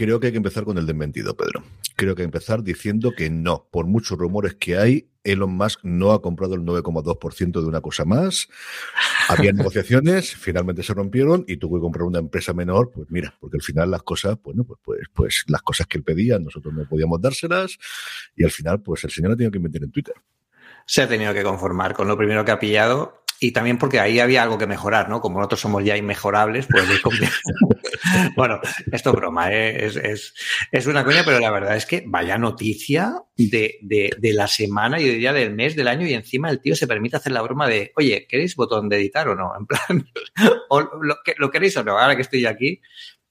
Creo que hay que empezar con el desmentido, Pedro. Creo que hay que empezar diciendo que no, por muchos rumores que hay, Elon Musk no ha comprado el 9,2% de una cosa más. Había negociaciones, finalmente se rompieron y tuvo que comprar una empresa menor. Pues mira, porque al final las cosas, bueno, pues, pues, pues las cosas que él pedía, nosotros no podíamos dárselas y al final, pues el señor ha tenido que invertir en Twitter. Se ha tenido que conformar con lo primero que ha pillado y también porque ahí había algo que mejorar, ¿no? Como nosotros somos ya inmejorables, pues bueno, esto es broma, ¿eh? es, es, es, una coña, pero la verdad es que vaya noticia de, de, de, la semana, y diría del mes, del año, y encima el tío se permite hacer la broma de, oye, ¿queréis botón de editar o no? En plan, o lo, lo queréis o no, ahora que estoy aquí.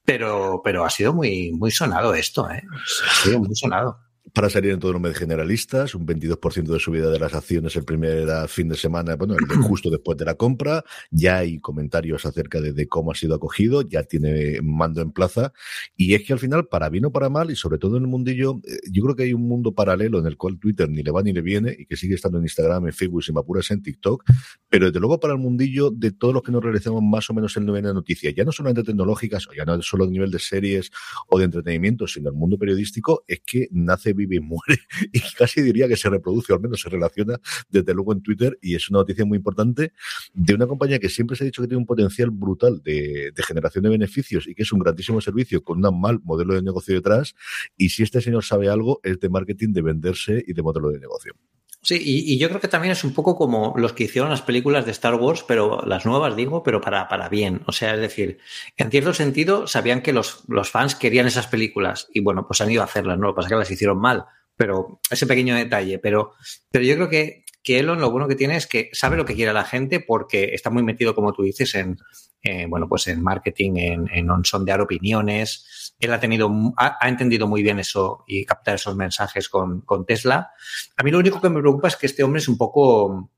Pero, pero ha sido muy, muy sonado esto, ¿eh? Ha sido muy sonado para salir en todos los medios generalistas, un 22% de subida de las acciones el primer fin de semana, bueno, justo después de la compra. Ya hay comentarios acerca de, de, cómo ha sido acogido, ya tiene mando en plaza. Y es que al final, para bien o para mal, y sobre todo en el mundillo, eh, yo creo que hay un mundo paralelo en el cual Twitter ni le va ni le viene y que sigue estando en Instagram, en Facebook, sin apuras en TikTok. Pero desde luego para el mundillo de todos los que nos realizamos más o menos el nivel de noticias, ya no solamente tecnológicas, o ya no solo a nivel de series o de entretenimiento, sino el mundo periodístico, es que nace vive y muere y casi diría que se reproduce o al menos se relaciona desde luego en Twitter y es una noticia muy importante de una compañía que siempre se ha dicho que tiene un potencial brutal de, de generación de beneficios y que es un grandísimo servicio con un mal modelo de negocio detrás y si este señor sabe algo es de marketing, de venderse y de modelo de negocio. Sí, y, yo creo que también es un poco como los que hicieron las películas de Star Wars, pero las nuevas digo, pero para, para bien. O sea, es decir, en cierto sentido sabían que los, los fans querían esas películas y bueno, pues han ido a hacerlas, ¿no? Lo que pasa es que las hicieron mal, pero ese pequeño detalle. Pero, pero yo creo que, que Elon lo bueno que tiene es que sabe lo que quiere la gente porque está muy metido, como tú dices, en, eh, bueno, pues en marketing, en, en sondear opiniones. Él ha tenido, ha, ha, entendido muy bien eso y captar esos mensajes con, con, Tesla. A mí lo único que me preocupa es que este hombre es un poco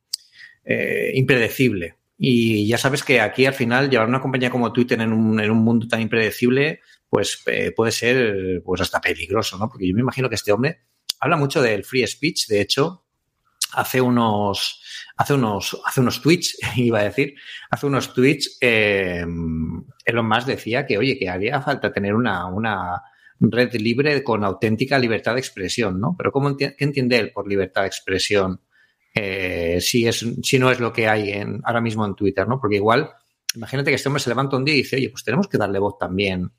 eh, impredecible. Y ya sabes que aquí al final llevar una compañía como Twitter en un, en un mundo tan impredecible, pues eh, puede ser pues hasta peligroso, ¿no? Porque yo me imagino que este hombre habla mucho del free speech, de hecho, hace unos, hace unos, hace unos tweets, iba a decir, hace unos tweets, eh, Elon Musk decía que, oye, que haría falta tener una, una red libre con auténtica libertad de expresión, ¿no? Pero ¿cómo ¿qué entiende él por libertad de expresión? Eh, si, es, si no es lo que hay en, ahora mismo en Twitter, ¿no? Porque igual, imagínate que este hombre se levanta un día y dice, oye, pues tenemos que darle voz también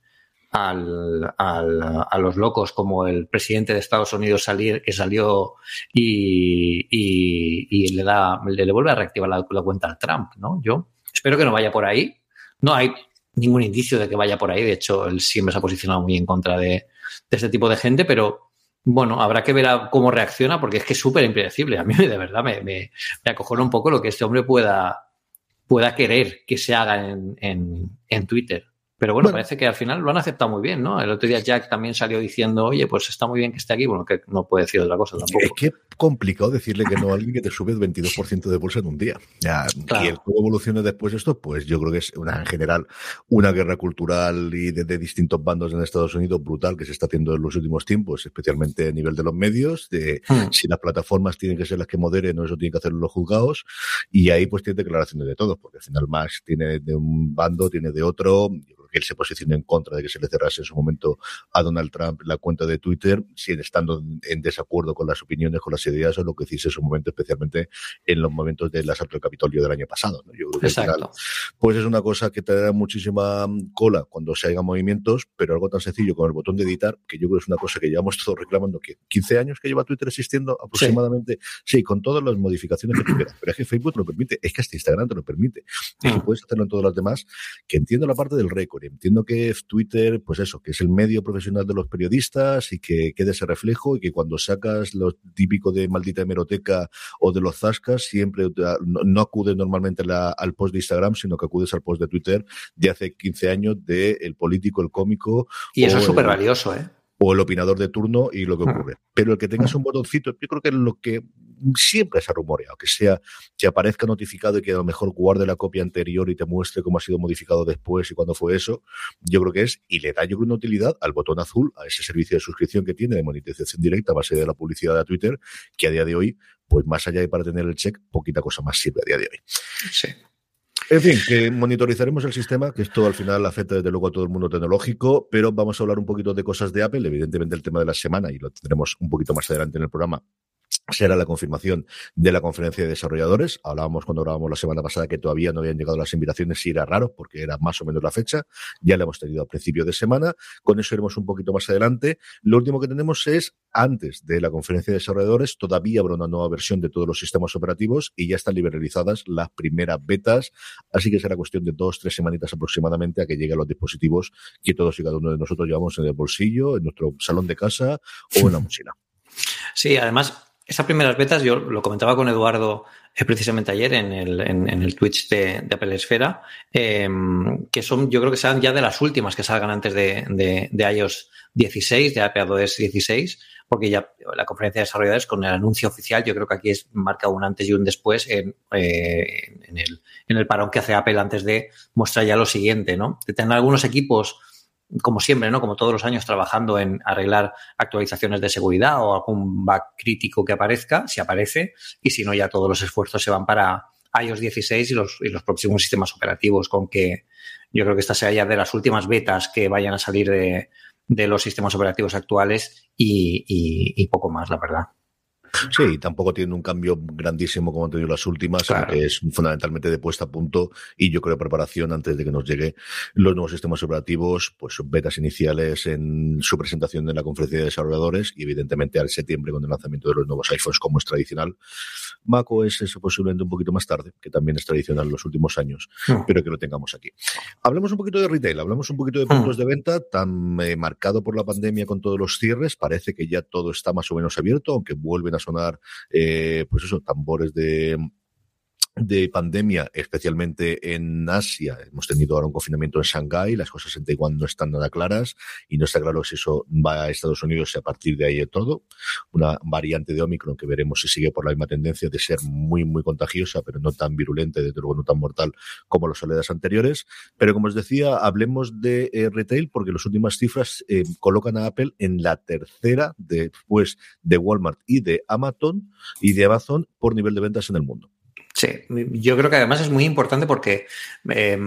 al, al, a los locos como el presidente de Estados Unidos salir, que salió y, y, y le da, le, vuelve a reactivar la, cuenta a Trump, ¿no? Yo espero que no vaya por ahí. No hay ningún indicio de que vaya por ahí. De hecho, él siempre se ha posicionado muy en contra de, de este tipo de gente, pero bueno, habrá que ver a cómo reacciona porque es que es súper impredecible. A mí de verdad me, me, me acojona un poco lo que este hombre pueda, pueda querer que se haga en, en, en Twitter. Pero bueno, bueno, parece que al final lo han aceptado muy bien, ¿no? El otro día Jack también salió diciendo, oye, pues está muy bien que esté aquí. Bueno, que no puede decir otra cosa tampoco. Es que complicado decirle que no a alguien que te sube el 22% de bolsa en un día. Ya, claro. Y el cómo evolucione después esto, pues yo creo que es una, en general una guerra cultural y de, de, distintos bandos en Estados Unidos brutal que se está haciendo en los últimos tiempos, especialmente a nivel de los medios, de hmm. si las plataformas tienen que ser las que moderen o eso tienen que hacerlo los juzgados. Y ahí pues tiene declaraciones de todos, porque al final Max tiene de un bando, tiene de otro. Yo creo que él se posicionó en contra de que se le cerrase en su momento a Donald Trump la cuenta de Twitter, sin estando en desacuerdo con las opiniones, con las ideas o lo que hiciese en su momento, especialmente en los momentos del asalto del Capitolio del año pasado. Yo creo que Exacto. pues es una cosa que te da muchísima cola cuando se hagan movimientos, pero algo tan sencillo como el botón de editar, que yo creo que es una cosa que llevamos todos reclamando, que 15 años que lleva Twitter existiendo aproximadamente, sí, con todas las modificaciones que tú quieras, pero es que Facebook te lo permite, es que hasta Instagram te lo permite, y mm. puedes hacerlo en todos los demás, que entiendo la parte del récord, entiendo que Twitter, pues eso, que es el medio profesional de los periodistas y que quede ese reflejo y que cuando sacas lo típico de maldita hemeroteca o de los zascas, siempre no, acudes normalmente al post de Instagram, sino que acudes al post de Twitter de hace 15 años de el político, el cómico. Y eso es súper valioso, ¿eh? o el opinador de turno y lo que ocurre. Pero el que tengas un botoncito, yo creo que es lo que siempre se ha rumoreado, que sea que aparezca notificado y que a lo mejor guarde la copia anterior y te muestre cómo ha sido modificado después y cuándo fue eso, yo creo que es, y le da yo creo una utilidad al botón azul, a ese servicio de suscripción que tiene de monetización directa a base de la publicidad de Twitter, que a día de hoy, pues más allá de para tener el check, poquita cosa más sirve a día de hoy. Sí. En fin, que monitorizaremos el sistema, que esto al final afecta desde luego a todo el mundo tecnológico, pero vamos a hablar un poquito de cosas de Apple, evidentemente el tema de la semana, y lo tendremos un poquito más adelante en el programa, será la confirmación de la conferencia de desarrolladores. Hablábamos cuando grabamos la semana pasada que todavía no habían llegado las invitaciones y era raro porque era más o menos la fecha. Ya la hemos tenido a principio de semana. Con eso iremos un poquito más adelante. Lo último que tenemos es, antes de la conferencia de desarrolladores, todavía habrá una nueva versión de todos los sistemas operativos y ya están liberalizadas las primeras betas. Así que será cuestión de dos, tres semanitas aproximadamente a que lleguen los dispositivos que todos y cada uno de nosotros llevamos en el bolsillo, en nuestro salón de casa o en la mochila. Sí, además, esas primeras betas, yo lo comentaba con Eduardo eh, precisamente ayer en el, en, el Twitch de, Apple Esfera, em, que son, yo creo que serán ya de las últimas que salgan antes de, de, iOS 16, de iPadOS 16, porque ya la conferencia de desarrolladores con el anuncio oficial, yo creo que aquí es marca un antes y un después en, eh, en, el, en el parón que hace Apple antes de mostrar ya lo siguiente, ¿no? De tener algunos equipos como siempre, ¿no? Como todos los años, trabajando en arreglar actualizaciones de seguridad o algún bug crítico que aparezca, si aparece, y si no, ya todos los esfuerzos se van para iOS 16 y los, y los próximos sistemas operativos, con que yo creo que esta sea ya de las últimas betas que vayan a salir de, de los sistemas operativos actuales y, y poco más, la verdad. Sí, tampoco tiene un cambio grandísimo como han tenido las últimas, que es fundamentalmente de puesta a punto y yo creo preparación antes de que nos llegue los nuevos sistemas operativos, pues betas iniciales en su presentación en la conferencia de desarrolladores y evidentemente al septiembre con el lanzamiento de los nuevos iPhones como es tradicional. macOS es posiblemente un poquito más tarde, que también es tradicional en los últimos años, hmm. pero que lo tengamos aquí. Hablemos un poquito de retail, hablamos un poquito de puntos hmm. de venta, tan eh, marcado por la pandemia con todos los cierres, parece que ya todo está más o menos abierto, aunque vuelven a sonar, eh, pues eso, tambores de de pandemia, especialmente en Asia. Hemos tenido ahora un confinamiento en Shanghái, las cosas en Taiwán no están nada claras y no está claro si eso va a Estados Unidos y a partir de ahí de todo. Una variante de Omicron que veremos si sigue por la misma tendencia de ser muy, muy contagiosa, pero no tan virulenta desde luego no tan mortal como las oleadas anteriores. Pero como os decía, hablemos de eh, retail porque las últimas cifras eh, colocan a Apple en la tercera después de Walmart y de Amazon y de Amazon por nivel de ventas en el mundo. Sí, yo creo que además es muy importante porque eh,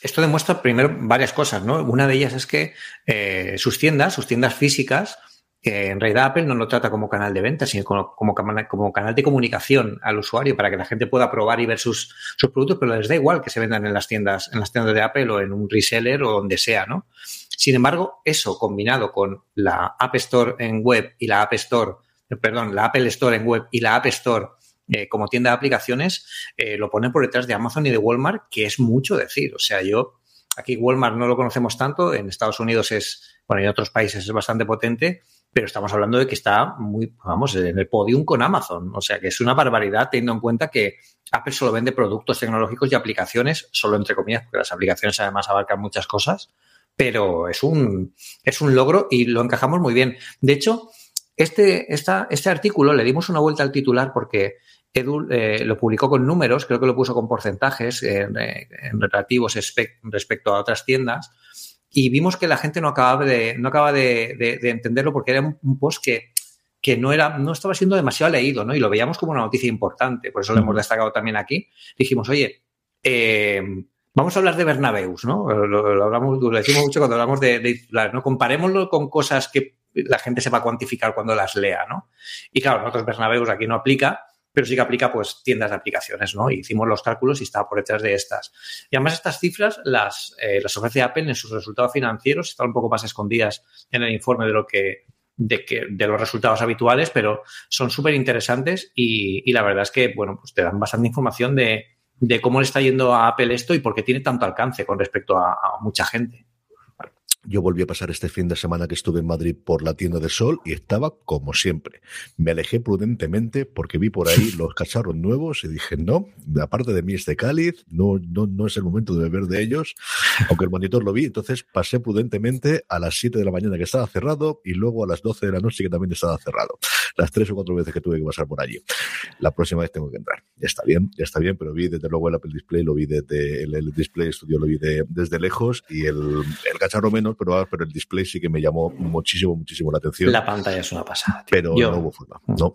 esto demuestra primero varias cosas, ¿no? Una de ellas es que eh, sus tiendas, sus tiendas físicas, en realidad Apple no lo trata como canal de venta, sino como, como, como, canal de comunicación al usuario para que la gente pueda probar y ver sus, sus productos, pero les da igual que se vendan en las tiendas, en las tiendas de Apple o en un reseller o donde sea, ¿no? Sin embargo, eso combinado con la App Store en web y la App Store, perdón, la Apple Store en web y la App Store eh, como tienda de aplicaciones, eh, lo ponen por detrás de Amazon y de Walmart, que es mucho decir. O sea, yo, aquí Walmart no lo conocemos tanto, en Estados Unidos es, bueno, en otros países es bastante potente, pero estamos hablando de que está muy, vamos, en el podium con Amazon. O sea, que es una barbaridad teniendo en cuenta que Apple solo vende productos tecnológicos y aplicaciones, solo entre comillas, porque las aplicaciones además abarcan muchas cosas, pero es un, es un logro y lo encajamos muy bien. De hecho, este, esta, este artículo le dimos una vuelta al titular porque Edu eh, lo publicó con números, creo que lo puso con porcentajes eh, en relativos respecto a otras tiendas, y vimos que la gente no acababa de, no acaba de, entenderlo porque era un post que, que no, era, no estaba siendo demasiado leído, ¿no? Y lo veíamos como una noticia importante, por eso lo hemos destacado también aquí. Dijimos, oye, eh, Vamos a hablar de Bernabeus, ¿no? Lo, hablamos, lo decimos mucho cuando hablamos de, de ¿no? Comparémoslo con cosas que la gente se va a cuantificar cuando las lea, ¿no? Y claro, nosotros Bernabeus aquí no aplica, pero sí que aplica pues tiendas de aplicaciones, ¿no? hicimos los cálculos y estaba por detrás de estas. Y además estas cifras las, eh, las ofrece Apple en sus resultados financieros, están un poco más escondidas en el informe de lo que de, que, de los resultados habituales, pero son súper interesantes y, y, la verdad es que, bueno, pues te dan bastante información de, de, cómo le está yendo a Apple esto y por qué tiene tanto alcance con respecto a, a mucha gente. Yo volví a pasar este fin de semana que estuve en Madrid por la tienda de Sol y estaba como siempre. Me alejé prudentemente porque vi por ahí los cacharros nuevos y dije, no, aparte de mí este cáliz, no, no, no es el momento de beber de ellos, aunque el monitor lo vi. Entonces pasé prudentemente a las 7 de la mañana que estaba cerrado y luego a las 12 de la noche que también estaba cerrado. Las tres o cuatro veces que tuve que pasar por allí. La próxima vez tengo que entrar. Ya está bien, ya está bien, pero vi desde luego el Apple Display, lo vi desde el, Display Studio, lo vi desde lejos y el, el cachorro menos pero, pero el display sí que me llamó muchísimo, muchísimo la atención. La pantalla es una pasada. Pero no hubo forma. No.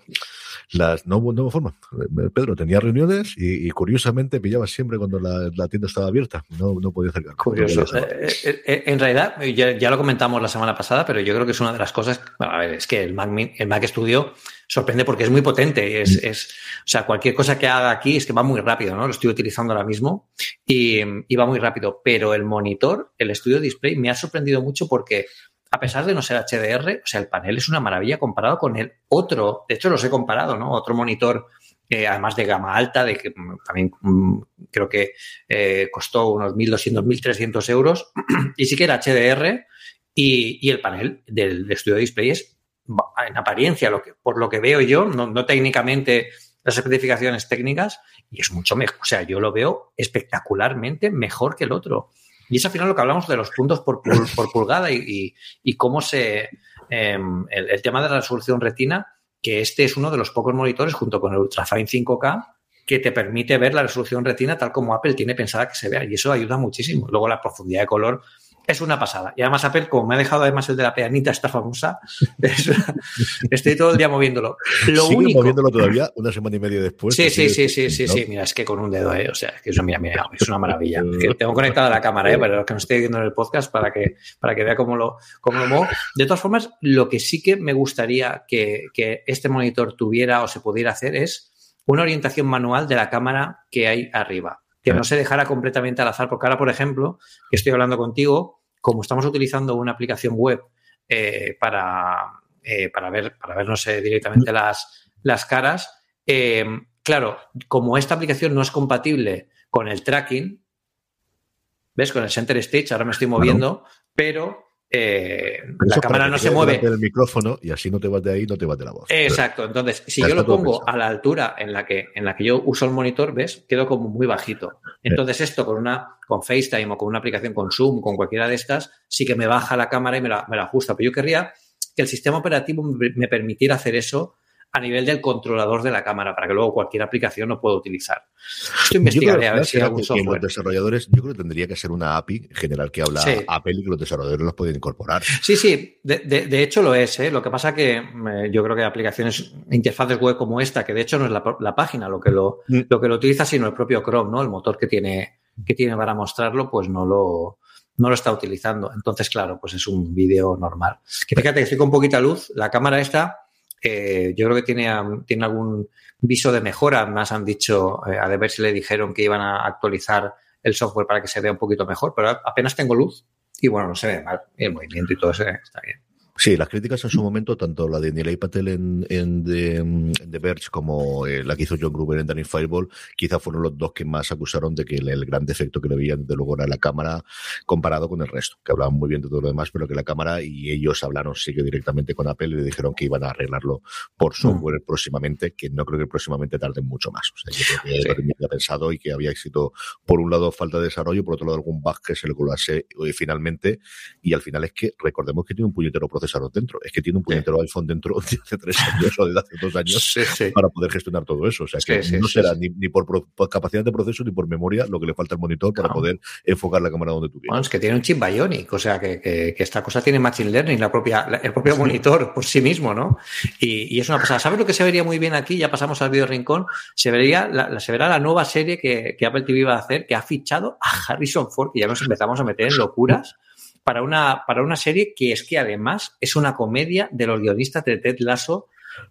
Las, no, hubo, forma. Pedro tenía reuniones y, curiosamente pillaba siempre cuando la, tienda estaba abierta. No, no podía acercar. Curioso. Eh, eh, eh, en realidad, ya, lo comentamos la semana pasada, pero yo creo que es una de las cosas. a ver, es que el Mac, el Mac Studio sorprende porque es muy potente. Es, mm. es, o sea, cualquier cosa que haga aquí es que va muy rápido, ¿no? Lo estoy utilizando ahora mismo y, y va muy rápido. Pero el monitor, el estudio display, me ha sorprendido mucho porque a pesar de no ser HDR, o sea, el panel es una maravilla comparado con el otro. De hecho, los he comparado, ¿no? Otro monitor, eh, además de gama alta, de que también mm, creo que eh, costó unos 1.200, 1.300 euros, y sí que era HDR, y, y el panel del, estudio display es en apariencia, lo que, por lo que veo yo, no, técnicamente las especificaciones técnicas, y es mucho mejor. O sea, yo lo veo espectacularmente mejor que el otro. Y es al final lo que hablamos de los puntos por, pulgada y, cómo se. Em, el, tema de la resolución retina, que este es uno de los pocos monitores junto con el Ultrafine 5K que te permite ver la resolución retina tal como Apple tiene pensada que se vea. Y eso ayuda muchísimo. Luego la profundidad de color es una pasada. Y además Apple, como me ha dejado además el de la peanita, esta famosa, estoy todo el día moviéndolo. Lo Sigue moviéndolo todavía una semana y media después. Sí, sí, sí, sí, sí, sí, Mira, es que con un dedo, ¿eh? O sea, es que eso, mira, mira, es una maravilla. tengo conectada la cámara, ¿eh? Para los que no estoy viendo en el podcast, para que, para que vea cómo lo, cómo lo muevo. De todas formas, lo que sí que me gustaría que, que este monitor tuviera o se pudiera hacer es una orientación manual de la cámara que hay arriba que no se dejara completamente al azar, porque ahora, por ejemplo, que estoy hablando contigo, como estamos utilizando una aplicación web eh, para, eh, para, ver, para ver, no sé, directamente las, las caras, eh, claro, como esta aplicación no es compatible con el tracking, ¿ves? Con el center stage, ahora me estoy moviendo, pero eh, la cámara no se mueve. el micrófono y así no te vas de ahí, no te vas de la voz. Exacto. Entonces, si yo lo pongo a la altura en la que en la que yo uso el monitor, ves, quedo como muy bajito. Entonces, esto con una con FaceTime o con una aplicación con Zoom, con cualquiera de estas, sí que me baja la cámara y me la, me la ajusta. Pero yo querría que el sistema operativo me permitiera hacer eso a nivel del controlador de la cámara para que luego cualquier aplicación lo pueda utilizar. Esto investigaré a ver si hay algún software. Los desarrolladores, yo creo que tendría que ser una API general que habla Apple y que los desarrolladores los pueden incorporar. Sí, sí, de, hecho lo es. ¿eh? Lo que pasa que eh, yo creo que aplicaciones, interfaces web como esta, que de hecho no es la, página lo que lo, mm. lo que lo utiliza, sino el propio Chrome, ¿no? El motor que tiene, que tiene para mostrarlo, pues no lo, no lo está utilizando. Entonces, claro, pues es un vídeo normal. Que fíjate que estoy con poquita luz, la cámara esta yo creo que tiene, tiene algún viso de mejora. Más han dicho, eh, a ver si le dijeron que iban a actualizar el software para que se vea un poquito mejor, pero apenas tengo luz y bueno, no se ve mal. el movimiento y todo eso está bien. Sí, las críticas en su momento, tanto la de Nilay Patel en, en, The, Verge como eh, la que hizo John Gruber en Danny Fireball, quizá fueron los dos que más acusaron de que el, gran defecto que le veían de luego era la cámara comparado con el resto, que hablaban muy bien de todo lo demás, pero que la cámara y ellos hablaron sí que directamente con Apple y le dijeron que iban a arreglarlo por mm. software próximamente, que no creo que próximamente tarden mucho más. O sea, yo creo que había pensado y que había éxito, por un lado, falta de desarrollo, por otro lado, algún bug que se le colase eh, finalmente, y al final es que recordemos que tiene un puñetero proceso procesador dentro. Es que tiene un puñetero iPhone dentro de hace tres años o de hace dos años para poder gestionar todo eso. O sea que no será ni, por, capacidad de proceso ni por memoria lo que le falta al monitor para poder enfocar la cámara donde tú quieras. Bueno, es que tiene un chip Bionic, o sea que, esta cosa tiene Machine Learning, la propia, el propio monitor por sí mismo, ¿no? Y, es una pasada. ¿Sabes lo que se vería muy bien aquí? Ya pasamos al video rincón. Se vería la, se verá la nueva serie que, que Apple TV va a hacer, que ha fichado a Harrison Ford, que ya nos empezamos a meter en locuras para una, para una serie que es que además es una comedia de los guionistas de Ted Lasso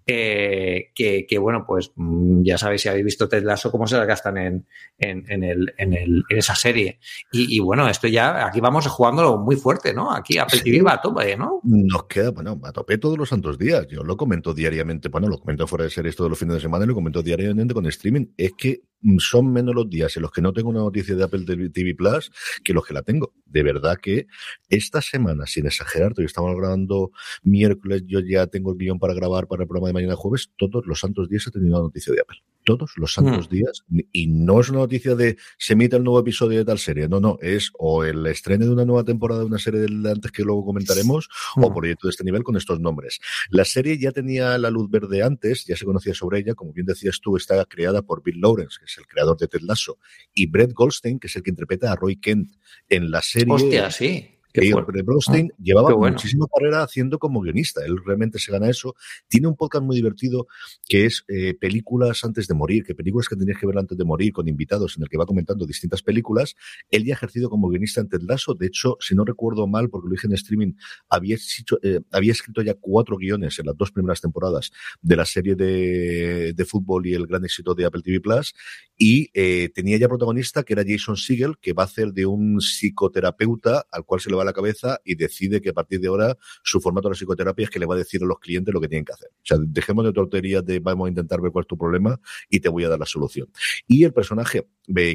eh, que, bueno, pues mm, ya sabéis si habéis visto Ted Lasso, cómo se la gastan en, en, el, en, el, en esa serie. Y, bueno, esto ya, aquí vamos jugándolo muy fuerte, ¿no? Aquí Apple TV va a tope, ¿no? Nos queda, bueno, a tope todos los santos días. Yo lo comento diariamente, bueno, lo comento fuera de series todos los fines de semana y lo comento diariamente con streaming. Es que son menos los días en los que no tengo una noticia de Apple TV Plus que los que la tengo. De verdad que esta semana, sin exagerar, hoy estamos grabando miércoles, yo ya tengo el guion para grabar para el programa de mañana jueves, todos los santos días he tenido una noticia de Apple todos los santos mm. días. Y no es una noticia de se emite el nuevo episodio de tal serie. No, no. Es o el estreno de una nueva temporada de una serie de antes que luego comentaremos, o mm. proyecto de este nivel con estos nombres. La serie ya tenía la luz verde antes, ya se conocía sobre ella. Como bien decías tú, está creada por Bill Lawrence, que es el creador de Ted Lasso, y Brett Goldstein, que es el que interpreta a Roy Kent en la serie. Hostia, sí que Brostein ah, llevaba muchísima carrera haciendo como guionista. Él realmente se gana eso. Tiene un podcast muy divertido que es eh, películas antes de morir, que películas que tenías que ver antes de morir con invitados, en el que va comentando distintas películas. Él ya ha ejercido como guionista en Ted Lasso. De hecho, si no recuerdo mal, porque lo dije en streaming, había, eh, había escrito ya cuatro guiones en las dos primeras temporadas de la serie de, de fútbol y el gran éxito de Apple TV Plus. Y eh, tenía ya protagonista que era Jason Siegel, que va a hacer de un psicoterapeuta al cual se le va la cabeza y decide que a partir de ahora su formato de psicoterapia es que le va a decir a los clientes lo que tienen que hacer. O sea, dejemos de tonterías de vamos a intentar ver cuál es tu problema y te voy a dar la solución. Y el personaje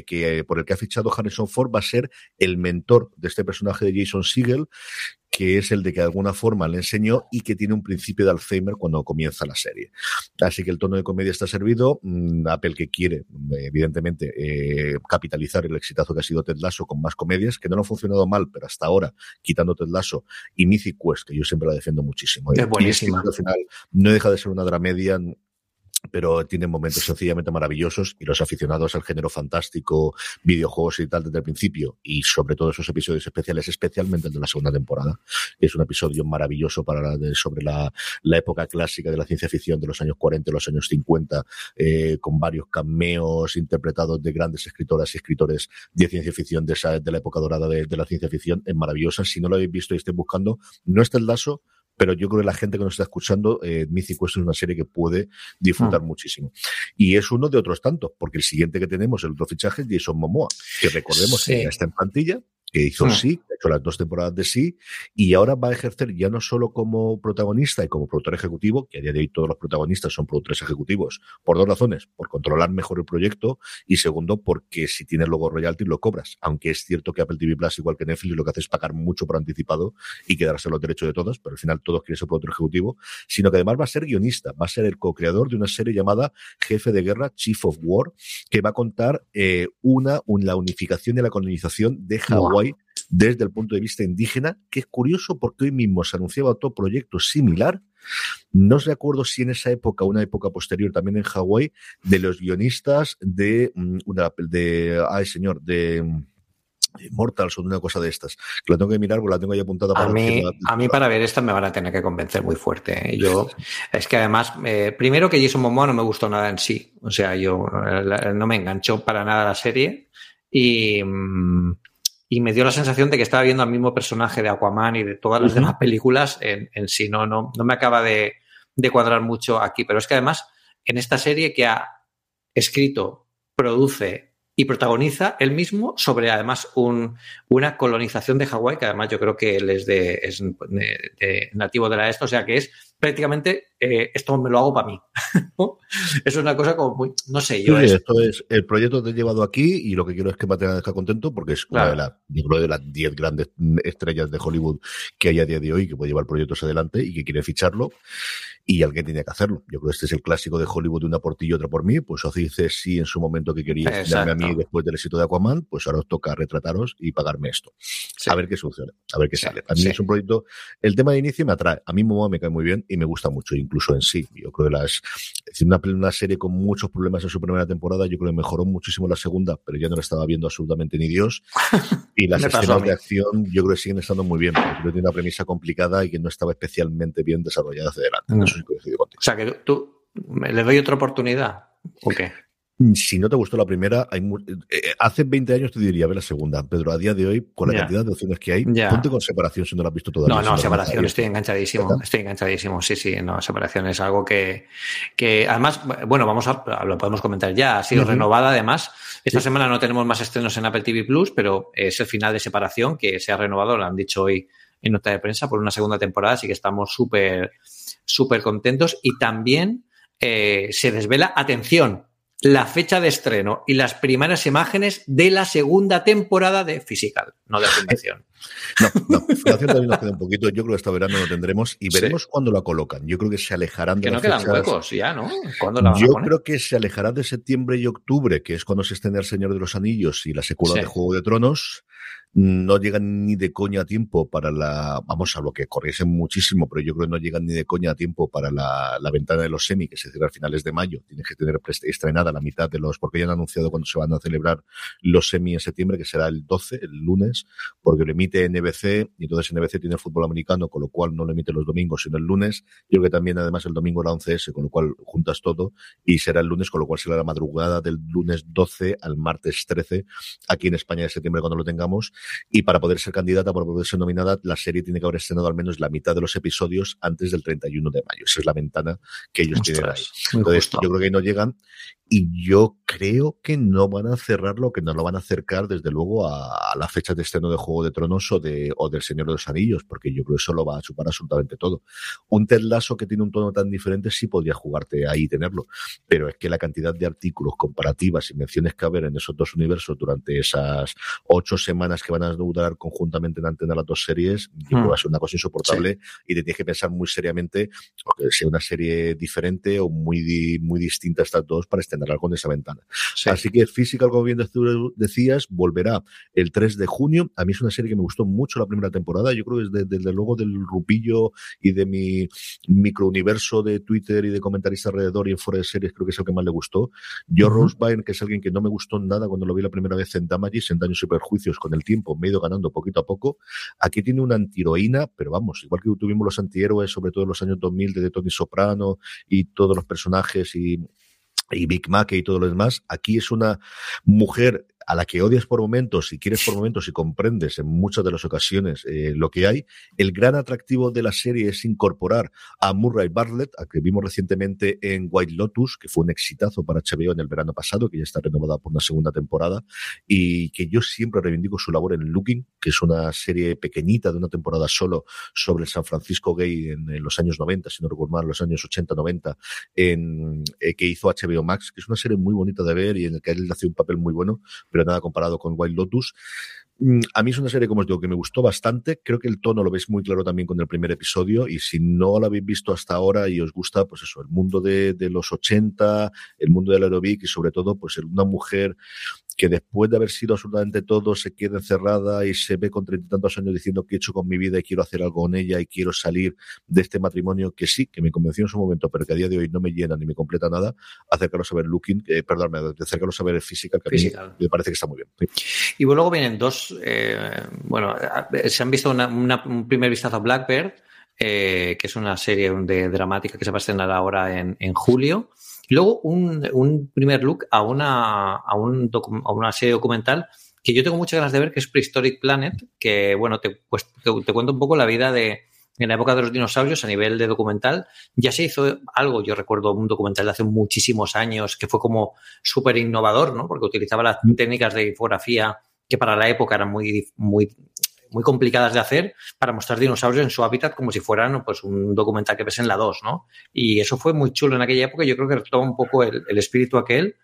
que, por el que ha fichado Harrison Ford va a ser el mentor de este personaje de Jason Siegel, que es el de que de alguna forma le enseñó y que tiene un principio de Alzheimer cuando comienza la serie. Así que el tono de comedia está servido. Mm, Apple que quiere, evidentemente, eh, capitalizar el exitazo que ha sido Ted Lasso con más comedias, que no han funcionado mal, pero hasta ahora, quitando Ted Lasso y Mythic Quest, que yo siempre la defiendo muchísimo. Es buenísima. Al final no deja de ser una dramedia pero tiene momentos sencillamente maravillosos y los aficionados al género fantástico, videojuegos y tal desde el principio y sobre todo esos episodios especiales, especialmente el de la segunda temporada, es un episodio maravilloso para sobre la, la, época clásica de la ciencia ficción de los años 40 y los años 50, eh, con varios cameos interpretados de grandes escritoras y escritores de ciencia ficción de, esa, de la época dorada de, de la ciencia ficción, es maravillosa. Si no lo habéis visto y estéis buscando, no está el lazo, pero yo creo que la gente que nos está escuchando, eh, Mythic Quest es una serie que puede disfrutar mm. muchísimo. Y es uno de otros tantos, porque el siguiente que tenemos, el otro fichaje, es Jason Momoa, que recordemos que ya está en plantilla, que hizo hmm. sí, hecho las dos temporadas de sí, y ahora va a ejercer ya no solo como protagonista y como productor ejecutivo, que a día de hoy todos los protagonistas son productores ejecutivos, por dos razones, por controlar mejor el proyecto y segundo, porque si tienes luego royalty lo cobras, aunque es cierto que Apple TV Plus, igual que Netflix, lo que hace es pagar mucho por anticipado y quedarse los derechos de todos, pero al final todos quieren ser productor ejecutivo, sino que además va a ser guionista, va a ser el co-creador de una serie llamada Jefe de Guerra, Chief of War, que va a contar eh, una, la unificación y la colonización de Hawái desde el punto de vista indígena, que es curioso porque hoy mismo se anunciaba otro proyecto similar. No recuerdo si en esa época, una época posterior también en Hawái, de los guionistas de mm, una de ay señor, de Mortals o de una cosa de estas. Que la tengo que mirar porque la tengo ahí apuntada para a mí, a mí para ver esta me van a tener que convencer muy fuerte. ¿eh? Yo, es que además, eh, primero que Jason Momoa no me gustó nada en sí. O sea, yo eh, no me enganchó para nada la serie. Y, mm, y me dio la sensación de que estaba viendo al mismo personaje de Aquaman y de todas las demás películas en, en, sí. No, no, no me acaba de, de, cuadrar mucho aquí. Pero es que además, en esta serie que ha escrito, produce y protagoniza él mismo sobre además un, una colonización de Hawái, que además yo creo que él es, de, es de, nativo de la este, o sea que es prácticamente eh, esto me lo hago para mí. Eso es una cosa como muy, no sé, yo... es... esto es, el proyecto te he llevado aquí y lo que quiero es que dejar contento porque es una de, las, de las 10 grandes estrellas de Hollywood que hay a día de hoy que puede llevar proyectos adelante y que quiere ficharlo y alguien tenía que hacerlo. Yo creo que este es el clásico de Hollywood de una por ti y otra por mí. Pues os dice sí en su momento que quería darme a mí después del éxito de Aquaman, pues ahora os toca retrataros y pagarme esto. A ver qué sucede, a ver qué sale. A mí es un proyecto, el tema de inicio me atrae. A mí Momoa me cae muy bien y me gusta mucho, incluso en sí. Yo creo que las, es una, una serie con muchos problemas en su primera temporada, yo creo que mejoró muchísimo la segunda, pero ya no la estaba viendo absolutamente ni Dios. Y las escenas de acción yo creo que siguen estando muy bien, porque tiene una premisa complicada y que no estaba especialmente bien desarrollada hacia adelante. Mm. O sea, que tú, le doy otra oportunidad. ¿O qué? Si no te gustó la primera, hay eh, hace 20 años te diría ver la segunda, Pedro. A día de hoy, con la cantidad de opciones que hay, ponte con separación si no la has visto todavía. No, no, separación, estoy enganchadísimo. Estoy enganchadísimo. Sí, sí, no, separación es algo que, que además, bueno, vamos a, lo podemos comentar ya. Ha sido renovada además. Esta semana no tenemos más estrenos en Apple TV Plus, pero es el final de separación que se ha renovado, lo han dicho hoy en nota de prensa por una segunda temporada, así que estamos súper, súper contentos. Y también eh, se desvela, atención, la fecha de estreno y las primeras imágenes de la segunda temporada de Physical, no de Fundación. No, no, Fundación también nos queda un poquito. Yo creo que esta verano lo tendremos y veremos cuándo la colocan. Yo creo que se alejarán de Que no quedan huecos ya, ¿no? ¿Cuándo la Yo creo que se alejarán de septiembre y octubre, que es cuando se estrena El Señor de los Anillos y la secuela de Juego de Tronos no llegan ni de coña a tiempo para la, vamos a lo que corriesen muchísimo, pero yo creo que no llegan ni de coña a tiempo para la, la ventana de los semi, que se cierra a finales de mayo. Tienes que tener estrenada la mitad de los, porque ya han anunciado cuando se van a celebrar los semi en septiembre, que será el 12, el lunes, porque lo emite NBC, y entonces NBC tiene fútbol americano, con lo cual no lo emite los domingos, sino el lunes. Yo creo que también además el domingo la 11S, con lo cual juntas todo, y será el lunes, con lo cual será la madrugada del lunes 12 al martes 13, aquí en España de septiembre cuando lo tengamos y para poder ser candidata, para poder ser nominada, la serie tiene que haber estrenado al menos la mitad de los episodios antes del 31 de mayo. Esa es la ventana que ellos tienen ahí. Entonces, yo creo que no llegan y yo creo que no van a cerrarlo, que no lo van a acercar desde luego a, la fecha de estreno de Juego de Tronos o, de, o del Señor de los Anillos, porque yo creo que eso lo va a chupar absolutamente todo. Un Ted Lasso que tiene un tono tan diferente sí podría jugarte ahí y tenerlo, pero es que la cantidad de artículos, comparativas y menciones que haber en esos dos universos durante esas ocho semanas que van a durar conjuntamente en antena las dos series, yo creo que va a ser una cosa insoportable y te tienes que pensar muy seriamente, que sea una serie diferente o muy, muy distinta a estas dos para estrenar algo en esa ventana. Así que Physical, como bien decías, volverá el 3 de junio. A mí es una serie que me gustó mucho la primera temporada. Yo creo que desde, desde luego del rupillo y de mi microuniverso de Twitter y de comentaristas alrededor y en fuera de series, creo que es el que más le gustó. Yo, uh Byrne, que es alguien que no me gustó nada cuando lo vi la primera vez en Damages, en Daños y Perjuicios, con el tiempo me he ido ganando poquito a poco. Aquí tiene una antiheroína, pero vamos, igual que tuvimos los antihéroes, sobre todo en los años 2000, de Tony Soprano y todos los personajes y y Big Mac y todo lo demás. Aquí es una mujer a la que odias por momentos y quieres por momentos y comprendes en muchas de las ocasiones eh, lo que hay, el gran atractivo de la serie es incorporar a Murray Bartlett, a que vimos recientemente en White Lotus, que fue un exitazo para HBO en el verano pasado, que ya está renovada por una segunda temporada, y que yo siempre reivindico su labor en Looking, que es una serie pequeñita de una temporada solo sobre el San Francisco gay en, los años 90, si no recuerdo mal, los años 80-90, en, eh, que hizo HBO Max, que es una serie muy bonita de ver y en la que él hace un papel muy bueno, nada comparado con Wild Lotus. Mm, a mí es una serie, como os digo, que me gustó bastante. Creo que el tono lo veis muy claro también con el primer episodio. Y si no lo habéis visto hasta ahora y os gusta, pues eso, el mundo de, de los 80, el mundo del aerobic y sobre todo, pues una mujer que después de haber sido absolutamente todo se queda encerrada y se ve con treinta y tantos años diciendo que he hecho con mi vida y quiero hacer algo con ella y quiero salir de este matrimonio que sí, que me convenció en su momento, pero que a día de hoy no me llena ni me completa nada, acercarlos a ver Looking, eh, perdón, a ver física que a mí me parece que está muy bien. Y luego vienen dos, eh, bueno, se han visto un primer vistazo a Blackbird, eh, que es una serie de dramática que se va a estrenar ahora en, en julio. Luego, un, primer look a una, a, un a una serie documental que yo tengo muchas ganas de ver, que es Prehistoric Planet, que, bueno, te, pues, te, cuento un poco la vida de, en la época de los dinosaurios a nivel de documental. Ya se hizo algo, yo recuerdo un documental de hace muchísimos años que fue como súper innovador, ¿no? Porque utilizaba las técnicas de infografía que para la época eran muy, muy muy complicadas de hacer para mostrar dinosaurios en su hábitat como si fueran pues, un documental que ves en la 2, ¿no? Y eso fue muy chulo en aquella época. Yo creo que retoma un poco el, el espíritu aquel